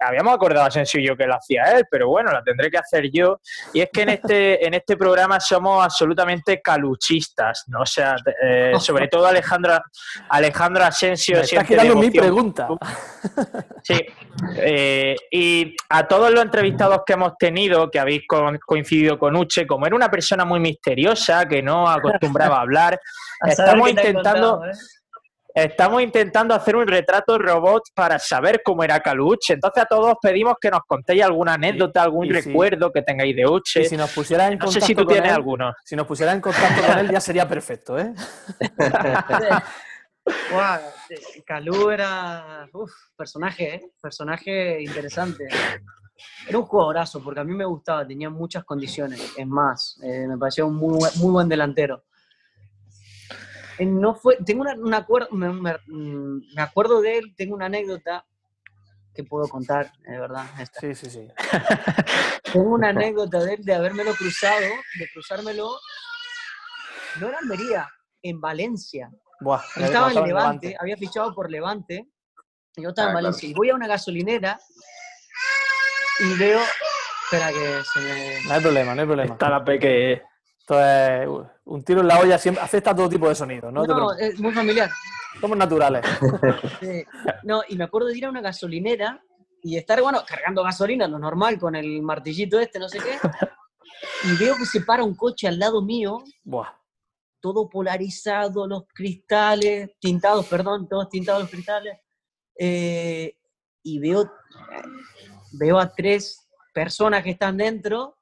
habíamos acordado Asensio y yo que lo hacía él, pero bueno, la tendré que hacer yo, y es que en este, en este programa somos absolutamente caluchistas, ¿no? O sea, eh, sobre todo Alejandro, Alejandro Asensio Me estás siente quitando mi pregunta. Sí, eh, y a todos los entrevistados que hemos tenido, que habéis co- coincidido con Uche, como era una persona muy misteriosa, que no acostumbraba a hablar, A estamos intentando, contado, ¿eh? Estamos intentando hacer un retrato robot para saber cómo era Caluche. Entonces a todos pedimos que nos contéis alguna anécdota, algún si- recuerdo que tengáis de Uche. Y si nos pusieras en no contacto sé si tú con tienes él, alguno. si nos pusieras en contacto con él ya sería perfecto, ¿eh? Eh, Calú era uf, personaje, ¿eh? personaje interesante. Era un jugadorazo, porque a mí me gustaba, tenía muchas condiciones. Es más, eh, me parecía un muy, buen- muy buen delantero. Eh, No fue, tengo una, una acuer- me, me- mm, me acuerdo de él, tengo una anécdota que puedo contar, de verdad. esta. Sí, sí, sí. Tengo una anécdota de él de habérmelo cruzado, de cruzármelo, no en Almería, en Valencia. Buah, Yo estaba en cuando Levante, había fichado por Levante, y yo estaba Ah, en claro. Valencia, y voy a una gasolinera y veo, Espera que se me... No hay problema, no hay problema. Está la peque. Esto es uh, un tiro en la olla, siempre acepta todo tipo de sonidos, ¿no? No, es muy familiar. Somos naturales. Sí. No, y me acuerdo de ir a una gasolinera y estar, bueno, cargando gasolina, lo normal, con el martillito este, no sé qué. Y veo que se para un coche al lado mío, Buah. todo polarizado, los cristales, tintados, perdón, todos tintados los cristales. Eh, y veo, veo a tres personas que están dentro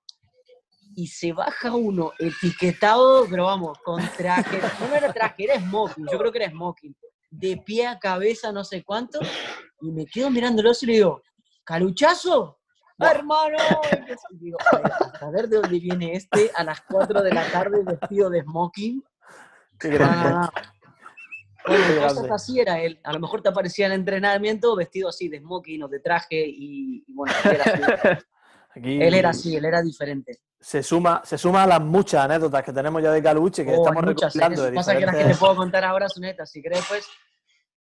y se baja uno etiquetado, pero vamos, con traje. No era traje, era smoking, yo creo que era smoking. De pie a cabeza, no sé cuánto. Y me quedo mirándolo y le digo, ¿caluchazo? ¡Hermano! Y digo, a ver de dónde viene este a las 4 de la tarde vestido de smoking. Qué grande. no. Bueno, cosas así era él. A lo mejor te aparecía en el entrenamiento vestido así de smoking o de traje y, y bueno, él era, así. Aquí él era así, él era diferente. Se suma, se suma a las muchas anécdotas que tenemos ya de Caluche, que Oh, estamos muchas, ¿eh? recopilando de Pasa que las que te puedo contar ahora son estas. Si querés, pues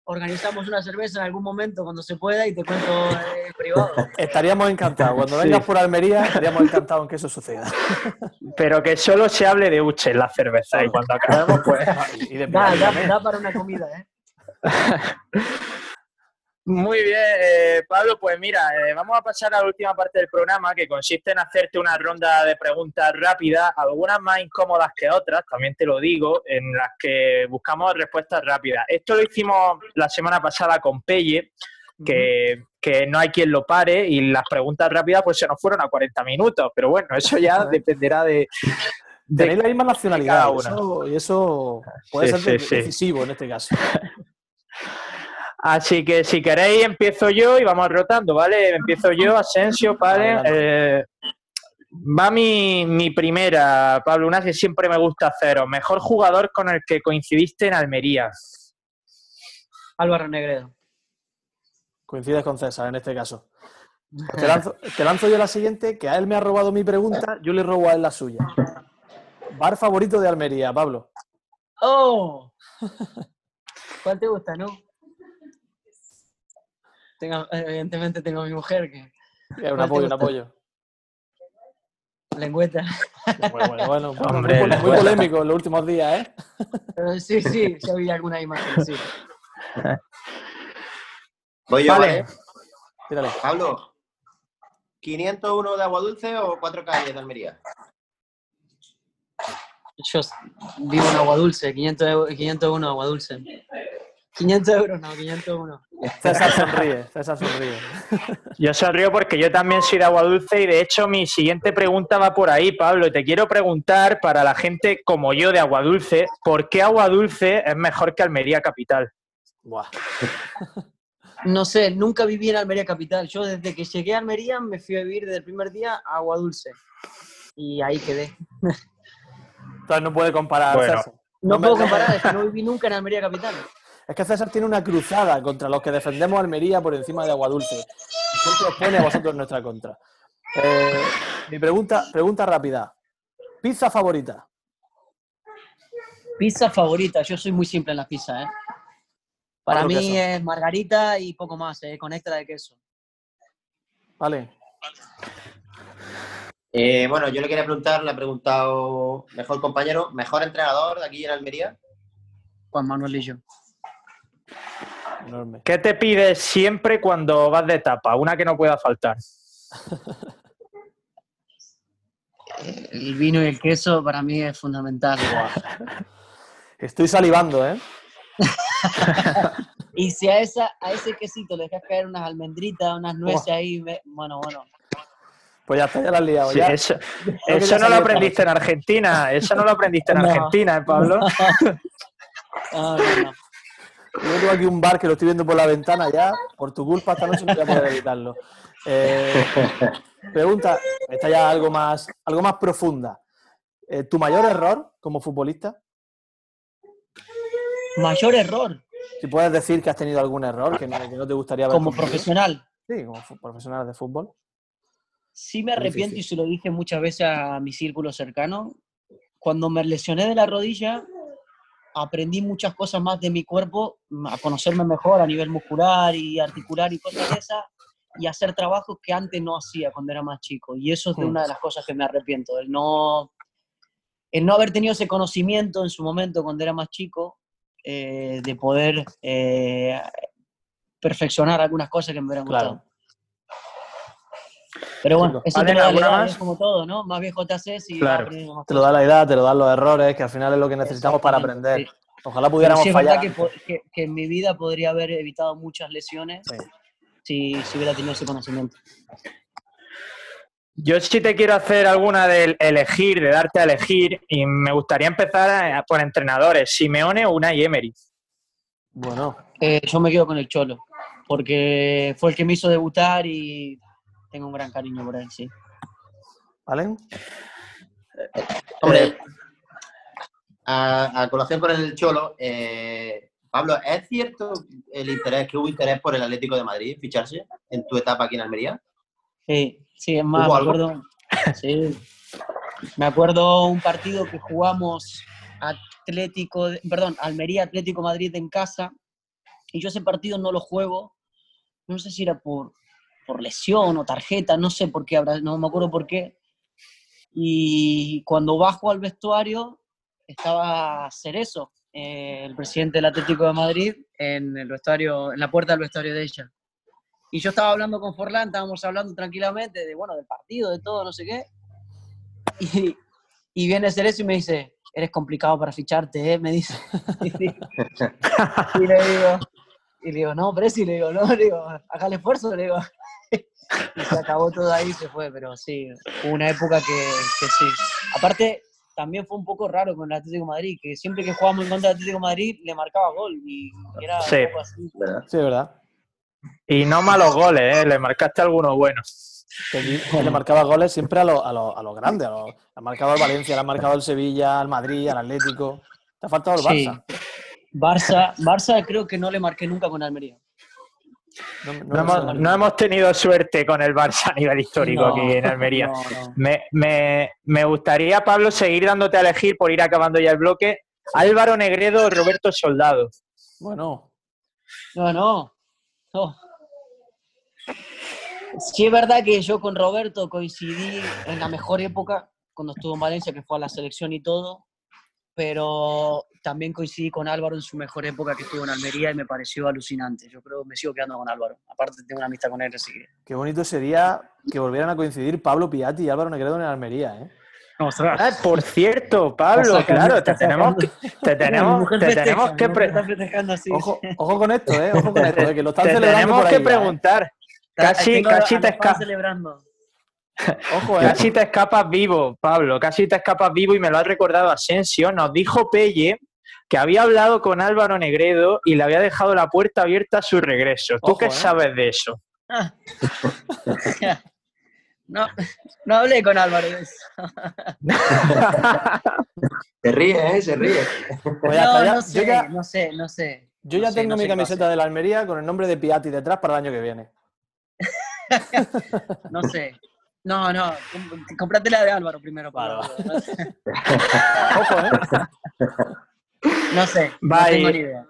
organizamos una cerveza en algún momento cuando se pueda y te cuento eh, en privado. Estaríamos encantados. Cuando Sí. vengas por Almería, estaríamos encantados en que eso suceda. Pero que solo se hable de Uche en la cerveza y cuando acabemos, pues. Y de Da, Pilar da, también. da para una comida, ¿eh? Muy bien, eh, Pablo, pues mira, eh, vamos a pasar a la última parte del programa que consiste en hacerte una ronda de preguntas rápidas, algunas más incómodas que otras, también te lo digo, en las que buscamos respuestas rápidas. Esto lo hicimos la semana pasada con Pelle, que, que no hay quien lo pare y las preguntas rápidas pues se nos fueron a 40 minutos, pero bueno, eso ya dependerá de... de- Tenéis la misma nacionalidad y eso, puede Sí, ser sí, sí. decisivo en este caso. Así que si queréis empiezo yo y vamos rotando, ¿vale? Empiezo yo, Asensio, ¿vale? Eh, va mi, mi primera, Pablo, una que siempre me gusta haceros. Mejor jugador con el que coincidiste en Almería. Álvaro Negredo. Coincides con César en este caso. Te lanzo, te lanzo yo la siguiente, que a él me ha robado mi pregunta, yo le robo a él la suya. Bar favorito de Almería, Pablo. ¡Oh! ¿Cuál te gusta, no? Tengo, evidentemente tengo a mi mujer que Eh, un ¿Cuál te apoyo, un apoyo. lengüeta. Bueno, bueno, bueno, bueno, Hombre, muy, polémico en los últimos días, ¿eh? Pero sí, sí, sí había alguna imagen, sí. Voy yo, Vale. Pablo, ¿501 de agua dulce o cuatro calles de Almería? Yo vivo en Agua Dulce, 500 eu- 501 Agua Dulce. 500 euros, no, 501. César sonríe, César sonríe. Yo sonrío porque yo también soy de Agua Dulce y de hecho mi siguiente pregunta va por ahí, Pablo. Te quiero preguntar para la gente como yo de Agua Dulce, ¿por qué Agua Dulce es mejor que Almería Capital? Buah. No sé, nunca viví en Almería Capital. Yo desde que llegué a Almería me fui a vivir desde el primer día a Agua Dulce. Y ahí quedé. Entonces no puede comparar Bueno. No, No me- puedo comparar, es que no viví nunca en Almería Capital. Es que César tiene una cruzada contra los que defendemos Almería por encima de Aguadulce. Y Siempre os pone a vosotros en nuestra contra. Eh, mi pregunta, pregunta rápida. ¿Pizza favorita? Pizza favorita, yo soy muy simple en la pizza, ¿eh? Para mí es margarita y poco más, ¿eh? Con extra de queso. Vale. Eh, bueno, yo le quería preguntar, le ha preguntado mejor compañero, mejor entrenador de aquí en Almería. Juan Manuel y yo. Enorme. ¿Qué te pides siempre cuando vas de etapa? Una que no pueda faltar. El vino y el queso para mí es fundamental. Estoy salivando, ¿eh? Y si a, esa, a ese quesito le dejas caer unas almendritas, unas nueces ahí, me- bueno, bueno. Pues ya está, ya la has liado. Sí, ya. eso ya no lo aprendiste en Argentina. Eso no lo aprendiste en No. Argentina, ¿eh, Pablo? No, no, no. Yo tengo aquí un bar que lo estoy viendo por la ventana ya. Por tu culpa esta noche no voy a poder evitarlo. Eh, pregunta, esta ya algo más, algo más profunda. Eh, ¿Tu mayor error como futbolista? Mayor error Si puedes decir que has tenido algún error que no, que no te gustaría haber como profesional. Sí, como profesional de fútbol. Sí me arrepiento y se lo dije muchas veces a mi círculo cercano. Cuando me lesioné de la rodilla, aprendí muchas cosas más de mi cuerpo, a conocerme mejor a nivel muscular y articular y cosas de esas. y hacer trabajos que antes no hacía cuando era más chico. Y eso es de Mm. una de las cosas que me arrepiento, el no, el no haber tenido ese conocimiento en su momento cuando era más chico, eh, de poder eh, perfeccionar algunas cosas que me hubieran Claro. gustado. Pero bueno, eso te ¿valen lo da la alguna edad, más? es como todo, ¿no? Más viejo te haces y Claro. más Te lo da la edad, te lo dan los errores, que al final es lo que necesitamos para aprender. sí. Ojalá pudiéramos sí es fallar. verdad que, po- que- que en mi vida podría haber evitado muchas lesiones Sí. si, si hubiera tenido ese conocimiento. Yo sí te quiero hacer alguna de elegir, de darte a elegir, y me gustaría empezar por entrenadores, Simeone o Unai Emery. Bueno, Eh, yo me quedo con el Cholo, porque fue el que me hizo debutar y tengo un gran cariño por él, sí. ¿vale? Hombre, a, a colación con el Cholo, eh, Pablo, ¿es cierto el interés, que hubo interés por el Atlético de Madrid ficharse en tu etapa aquí en Almería? Sí, sí, es más, ¿Hubo me acuerdo, sí. me acuerdo un partido que jugamos Atlético, perdón, Almería Atlético Madrid en casa, y yo ese partido no lo juego, no sé si era por, por lesión o tarjeta, no sé por qué, no me acuerdo por qué, y cuando bajo al vestuario estaba Cerezo, eh, el presidente del Atlético de Madrid, en el vestuario, en la puerta del vestuario de ella. Y yo estaba hablando con Forlán, estábamos hablando tranquilamente de, bueno, del partido, de todo, no sé qué. Y, y viene Cerezo y me dice, eres complicado para ficharte, ¿eh? Me dice. Y, le digo, y le digo, no, Presi, le digo, no, le digo, haga el esfuerzo, le digo. Y se acabó todo ahí y se fue, pero sí, hubo una época que, que sí. Aparte, también fue un poco raro con el Atlético de Madrid, que siempre que jugábamos en contra del Atlético de Madrid le marcaba gol y era Sí. un poco así. ¿Verdad? Sí, verdad. Y no malos goles, ¿eh? le marcaste algunos buenos. Que le marcaba goles siempre a los a los- a los grandes. A los, le ha marcado al Valencia, le ha marcado al Sevilla, al Madrid, al Atlético. Te ha faltado el Sí. Barça. Barça, Barça creo que no le marqué nunca con Almería. No, no No me hemos, no hemos tenido suerte con el Barça a nivel histórico No, aquí en Almería. no, no. Me, me- me gustaría, Pablo, seguir dándote a elegir por ir acabando ya el bloque. Álvaro Negredo o Roberto Soldado. Bueno, No, no. no. Sí es verdad que yo con Roberto coincidí en la mejor época, cuando estuvo en Valencia, que fue a la selección y todo, pero también coincidí con Álvaro en su mejor época que estuvo en Almería y me pareció alucinante. Yo creo que me sigo quedando con Álvaro. Aparte tengo una amistad con él, así que... qué bonito sería que volvieran a coincidir Pablo Piatti y Álvaro Negredo en Almería, ¿eh? Ah, por cierto, Pablo, claro, te tenemos que, te tenemos, te tenemos que. Ojo, ojo con esto, ¿eh? Ojo con esto, ¿eh? que lo están te celebrando tenemos por que ahí ya, ¿eh? preguntar. Casi, casi te fans escapas. celebrando. Ojo, ¿eh? Casi te escapas vivo, Pablo, casi te escapas vivo y me lo ha recordado Asensio. Nos dijo Pelle que había hablado con Álvaro Negredo y le había dejado la puerta abierta a su regreso. ¿Tú Ojo, qué ¿eh? sabes de eso? No, no hablé con Álvaro de eso. Se ríe, ¿eh? Se ríe. Pues no, no yo sé, ya- no sé, no sé. Yo No ya sé, tengo no mi camiseta de la Almería con el nombre de Piatti detrás para el año que viene. No sé. No, no, com- comprate la de Álvaro primero. Ojo, ¿eh? No sé, no Bye. tengo ni idea.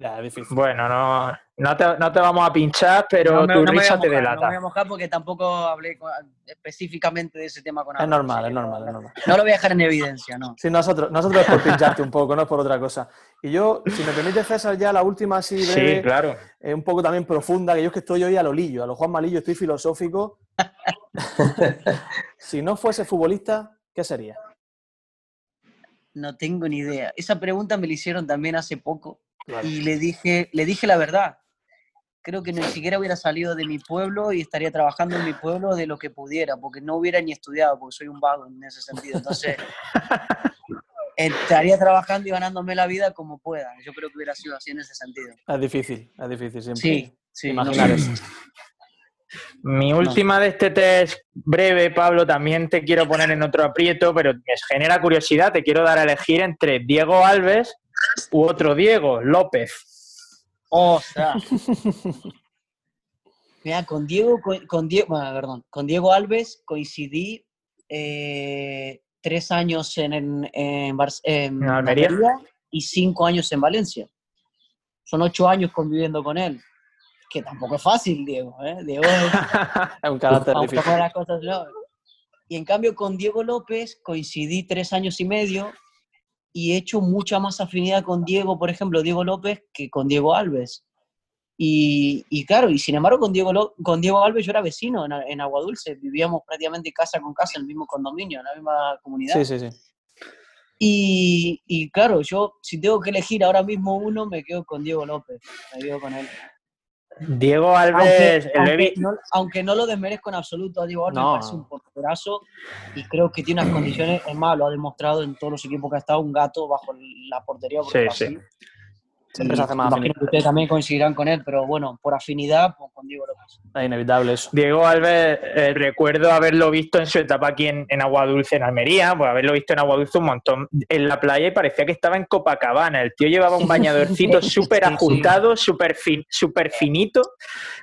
Ya, es difícil. Bueno, no, no, te, no te vamos a pinchar, pero no me, tu no risa te mojar, no me delata. voy a mojar porque tampoco hablé con- específicamente de ese tema con Es Álvaro. normal, así es normal, no, es normal. No lo voy a dejar en evidencia, no. Sí, nosotros, nosotros es por pincharte un poco, no es por otra cosa. Y yo, si me permite, César, ya la última así breve, Sí, claro. eh, un poco también profunda, que yo es que estoy hoy a lo lillo, a lo Juan Malillo, estoy filosófico. si no fuese futbolista, ¿qué sería? No tengo ni idea. Esa pregunta me la hicieron también hace poco Claro. y le dije, le dije la verdad. Creo que ni siquiera hubiera salido de mi pueblo y estaría trabajando en mi pueblo de lo que pudiera, porque no hubiera ni estudiado, porque soy un vago en ese sentido. Entonces, estaría trabajando y ganándome la vida como pueda. Yo creo que hubiera sido así en ese sentido. Es difícil, es difícil siempre. Sí, sí. no Imaginar sé. eso. Mi última de este test breve, Pablo, también te quiero poner en otro aprieto, pero me genera curiosidad. Te quiero dar a elegir entre Diego Alves u otro Diego, López. Ostras. Mira, con Diego, con, con Diego, bueno, perdón, con Diego Alves coincidí eh, tres años en, en, en Bar- en ¿En Almería? y cinco años en Valencia. Son ocho años conviviendo con él. que tampoco es fácil, Diego. ¿eh? Diego es, un carácter difícil. las cosas. Y en cambio con Diego López coincidí tres años y medio y he hecho mucha más afinidad con Diego, por ejemplo, Diego López, que con Diego Alves. Y, y claro, y sin embargo con Diego, con Diego Alves yo era vecino en, en Agua Dulce, vivíamos prácticamente casa con casa en el mismo condominio, en la misma comunidad. Sí, sí, sí. Y, y claro, yo si tengo que elegir ahora mismo uno, me quedo con Diego López, me quedo con él. Diego Aunque, Alves, lo he aunque no, aunque no lo desmerezco en absoluto Diego Alves, No. parece un porterazo y creo que tiene unas condiciones, es más, lo ha demostrado en todos los equipos que ha estado, un gato bajo la portería. Sí, es sí. Siempre se hace más imagino que ustedes también coincidirán con él, pero bueno, por afinidad, pues con Diego López. Es inevitable eso. Diego Alves, eh, recuerdo haberlo visto en su etapa aquí en, en Agua Dulce, en Almería, pues haberlo visto en Agua Dulce un montón en la playa y parecía que estaba en Copacabana. El tío llevaba un bañadorcito súper ajustado, súper fin, súper finito,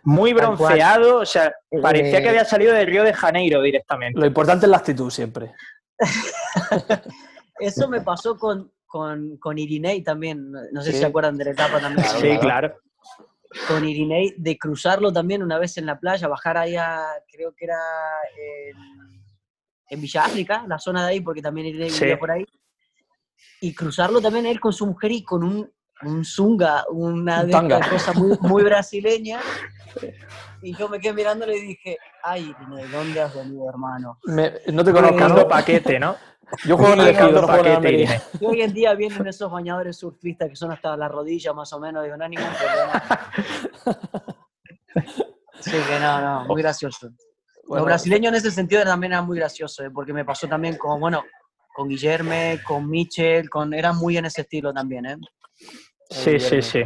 muy bronceado, o sea, parecía Eh, que había salido de Río de Janeiro directamente. Lo importante es la actitud siempre. Eso me pasó con, con, con Irinei también, no sé Sí. si se acuerdan de la etapa también. Claro, Sí, claro. con Irinei de cruzarlo también una vez en la playa, bajar ahí a, creo que era en, en Villa África, la zona de ahí, porque también Irinei Sí. vivía por ahí, y cruzarlo también él con su mujer y con un, un zunga, una Un de tanga. cosas muy, muy brasileña, y yo me quedé mirándole y dije, ay Irinei, ¿dónde has venido, hermano? Me- no te conozco, paquete, ¿no? Yo juego en el no paquete. Y hoy en día vienen esos bañadores surfistas que son hasta la rodilla más o menos, digo, no hay ningún problema. Sí, que no, no, muy gracioso. Bueno, Los brasileños en ese sentido también eran muy graciosos, ¿eh? porque me pasó también con, bueno, con Guillerme, con Michel, con, eran muy en ese estilo también, ¿eh? Sí, sí, sí.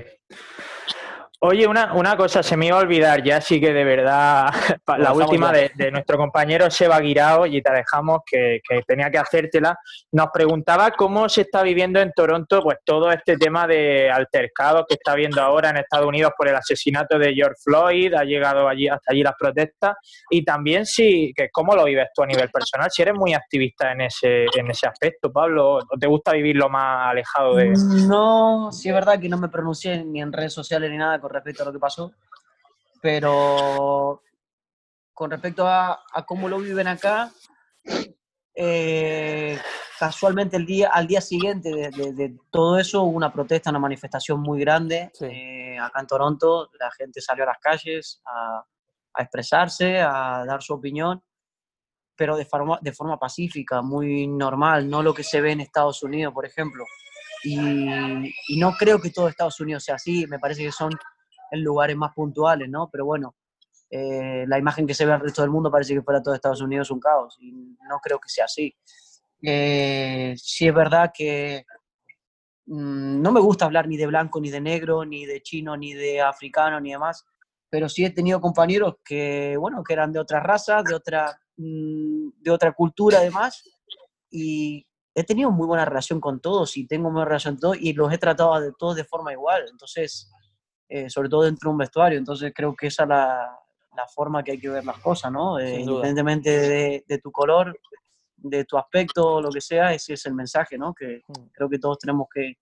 Oye, una, una cosa, se me iba a olvidar ya, sí que de verdad, la última de, de nuestro compañero Seba Guirao, y te dejamos que, que tenía que hacértela, nos preguntaba cómo se está viviendo en Toronto pues todo este tema de altercados que está viendo ahora en Estados Unidos por el asesinato de George Floyd, ha llegado allí hasta allí las protestas, y también si, que cómo lo vives tú a nivel personal, si eres muy activista en ese, en ese aspecto, Pablo, o te gusta vivirlo más alejado de... No, sí es verdad que no me pronuncié ni en redes sociales ni nada con respecto a lo que pasó, pero con respecto a, a cómo lo viven acá, eh, casualmente el día, al día siguiente de, de- de todo eso hubo una protesta, una manifestación muy grande Sí. eh, acá en Toronto, la gente salió a las calles a, a expresarse, a dar su opinión, pero de forma, de forma pacífica, muy normal, no lo que se ve en Estados Unidos, por ejemplo. Y, y no creo que todo Estados Unidos sea así, me parece que son en lugares más puntuales, ¿no? Pero bueno, eh, la imagen que se ve al resto del mundo parece que fuera todo Estados Unidos un caos, y no creo que sea así. Eh, sí es verdad que mm, no me gusta hablar ni de blanco, ni de negro, ni de chino, ni de africano, ni demás, pero sí he tenido compañeros que, bueno, que eran de otra raza, de otra, mm, de otra cultura además, y he tenido muy buena relación con todos y tengo buena relación con todos y los he tratado de todos de forma igual, entonces, eh, sobre todo dentro de un vestuario, entonces creo que esa es la, la forma que hay que ver las cosas, ¿no? Eh, independientemente de, de tu color, de tu aspecto, lo que sea, ese es el mensaje, ¿no? Que Mm. creo que todos tenemos que,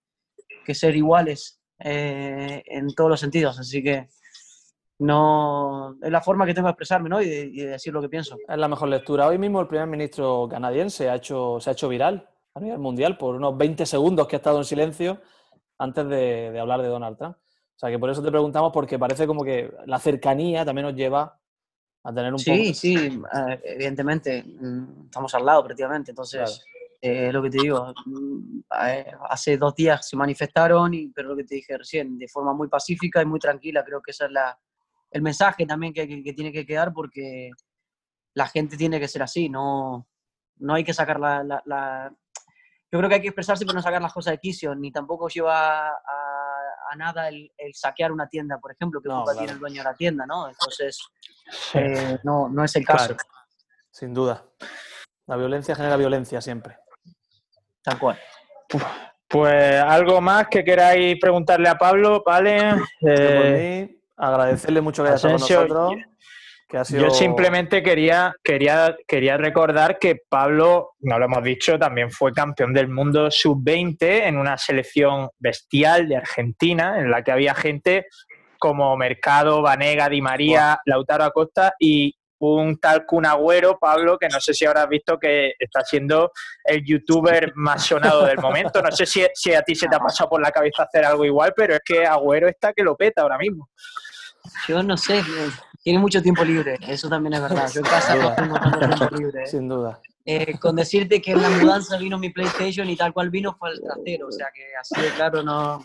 que ser iguales eh, en todos los sentidos, así que no es la forma que tengo de expresarme, ¿no? Y de, y de decir lo que pienso. Es la mejor lectura. Hoy mismo el primer ministro canadiense ha hecho, se ha hecho viral a nivel mundial por unos 20 segundos que ha estado en silencio antes de, de hablar de Donald Trump. O sea que por eso te preguntamos, porque parece como que la cercanía también nos lleva a tener un Sí, poco... sí, eh, evidentemente, mm, estamos al lado prácticamente, entonces, eh, es lo que te digo, mm, eh, hace dos días se manifestaron, y, pero lo que te dije recién, de forma muy pacífica y muy tranquila, creo que ese es la, el mensaje también que, que- que tiene que quedar, porque la gente tiene que ser así, no, no hay que sacar la, la- la- Yo creo que hay que expresarse, pero no sacar las cosas de quicio, ni tampoco lleva a, a nada el, el saquear una tienda, por ejemplo, que No, culpa claro. tiene el dueño de la tienda, ¿no? Entonces, eh, no, no es el caso, Claro. Sin duda. La violencia genera violencia siempre. tal cual. Pues algo más que queráis preguntarle a Pablo, ¿vale? Eh, agradecerle mucho que haya estado con nosotros. Que ha sido... Yo simplemente quería, quería, quería recordar que Pablo, no lo hemos dicho, también fue campeón del mundo sub-20 en una selección bestial de Argentina, en la que había gente como Mercado, Vanega, Di María, Lautaro Acosta y un tal Kun Agüero, Pablo, que no sé si habrás visto que está siendo el youtuber más sonado del momento. No sé si, si a ti se te ha pasado por la cabeza hacer algo igual, pero es que Agüero está que lo peta ahora mismo. Yo no sé, tiene mucho tiempo libre, eso también es verdad. Yo en casa no tengo tanto tiempo libre. ¿eh? Sin duda. Eh, con decirte que en la mudanza vino mi PlayStation y tal cual vino fue el trastero, o sea que así de claro no,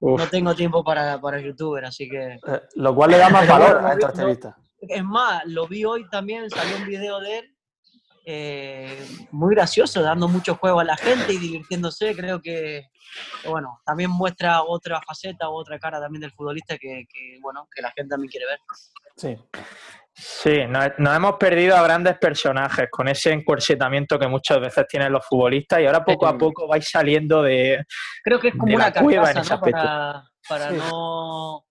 Uf. no tengo tiempo para, para youtuber, así que... Eh, lo cual le da más valor a esta entrevista. Es más, lo vi hoy también, salió un video de él, eh, muy gracioso, dando mucho juego a la gente y divirtiéndose, creo que, que, bueno, también muestra otra faceta o otra cara también del futbolista que, que, bueno, que la gente también quiere ver. Sí. Sí, nos, nos hemos perdido a grandes personajes con ese encorsetamiento que muchas veces tienen los futbolistas y ahora poco a poco vais saliendo de... Creo que es como una cueva en carcasa, ese ¿no? aspecto. Para, para Sí. no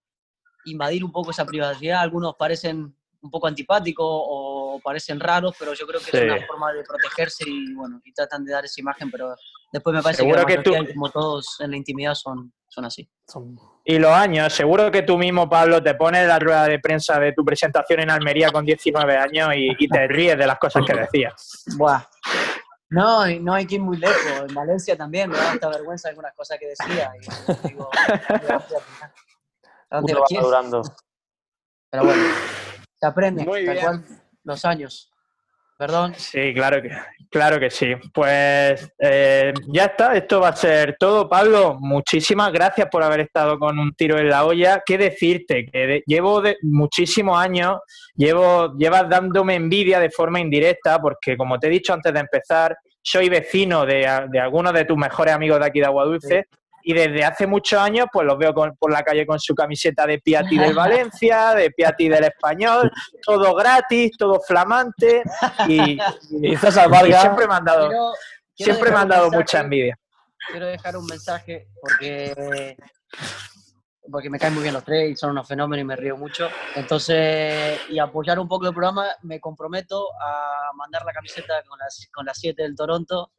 invadir un poco esa privacidad. Algunos parecen un poco antipáticos o parecen raros, pero yo creo que Sí. es una forma de protegerse y bueno, y tratan de dar esa imagen, pero después me parece Seguro que, que tú- como todos en la intimidad, son, son así. Son- Y los años, seguro que tú mismo, Pablo, te pones la rueda de prensa de tu presentación en Almería con 19 años y, y te ríes de las cosas que decías. Buah. No, no hay que ir muy lejos. En Valencia también me da hasta vergüenza algunas cosas que decía. Y digo, ¿a dónde lo va madurando. Pero bueno, se aprende. Muy tal bien. cual, los años. Perdón. Sí, claro que, claro que sí. Pues eh, ya está, esto va a ser todo. Pablo, muchísimas gracias por haber estado con un tiro en la olla. ¿Qué decirte? Que de- llevo de- muchísimos años, llevo, llevas dándome envidia de forma indirecta, porque como te he dicho antes de empezar, soy vecino de, algunos de tus mejores amigos de aquí de Agua Dulce. Y desde hace muchos años, pues los veo con- por la calle con su camiseta de Piatti del Valencia, de Piatti del Español, todo gratis, todo flamante. Y, Y y siempre me han dado, Quiero- quiero siempre me han dado mensaje, mucha envidia. Quiero dejar un mensaje porque, porque me caen muy bien los tres y son unos fenómenos y me río mucho. Entonces, y apoyar un poco el programa, me comprometo a mandar la camiseta con las, con las siete del Toronto.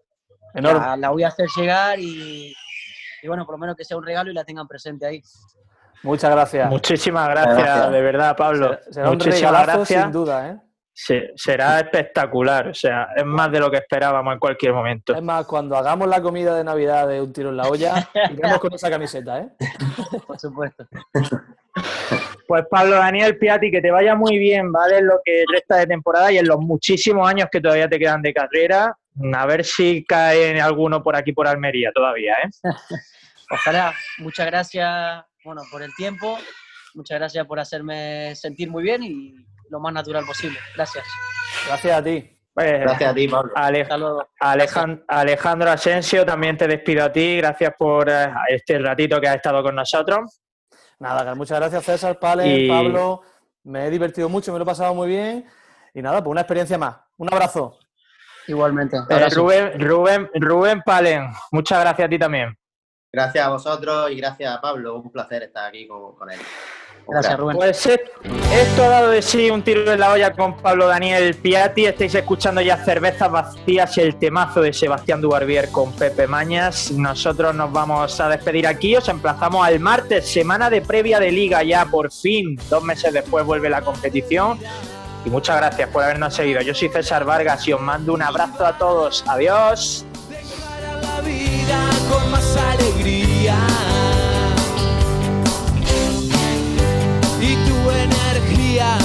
enorme. La, la voy a hacer llegar y, y bueno, por lo menos que sea un regalo y la tengan presente ahí. Muchas gracias. Muchísimas gracias, Gracias. de verdad, Pablo. Será- Muchísimas regalazo gracias. sin duda, ¿eh? Se- será espectacular, o sea, es más de lo que esperábamos en cualquier momento. Es más, cuando hagamos la comida de Navidad de un tiro en la olla, iremos con esa camiseta, ¿eh? Por supuesto. Pues Pablo Daniel Piatti, que te vaya muy bien, ¿vale? En lo que resta de temporada y en los muchísimos años que todavía te quedan de carrera. A ver si cae alguno por aquí por Almería todavía, ¿eh? Ojalá. Muchas gracias, bueno, por el tiempo. Muchas gracias por hacerme sentir muy bien y lo más natural posible. Gracias. Gracias a ti. Pues, Gracias a ti, Pablo. Ale- Hasta luego. Alejan- Alejandro Asensio, también te despido a ti. Gracias por eh, este ratito que has estado con nosotros. Nada, muchas gracias César, Pale, Y- Pablo. Me he divertido mucho, me lo he pasado muy bien. Y nada, pues una experiencia más. Un abrazo. Igualmente. Eh. Rubén, Rubén, Rubén Palen, muchas gracias a ti también. Gracias a vosotros y gracias a Pablo. Un placer estar aquí con, con él. Gracias. Rubén. Pues esto ha dado de sí un tiro en la olla con Pablo Daniel Piatti. Estáis escuchando ya Cervezas Vacías y el temazo de Sebastián Dubarbier con Pepe Mañas. Nosotros nos vamos a despedir aquí. Os emplazamos al martes, semana de previa de liga ya por fin. Dos meses después vuelve la competición y muchas gracias por habernos seguido. Yo soy César Vargas y os mando un abrazo a todos. Adiós. Y tu energía.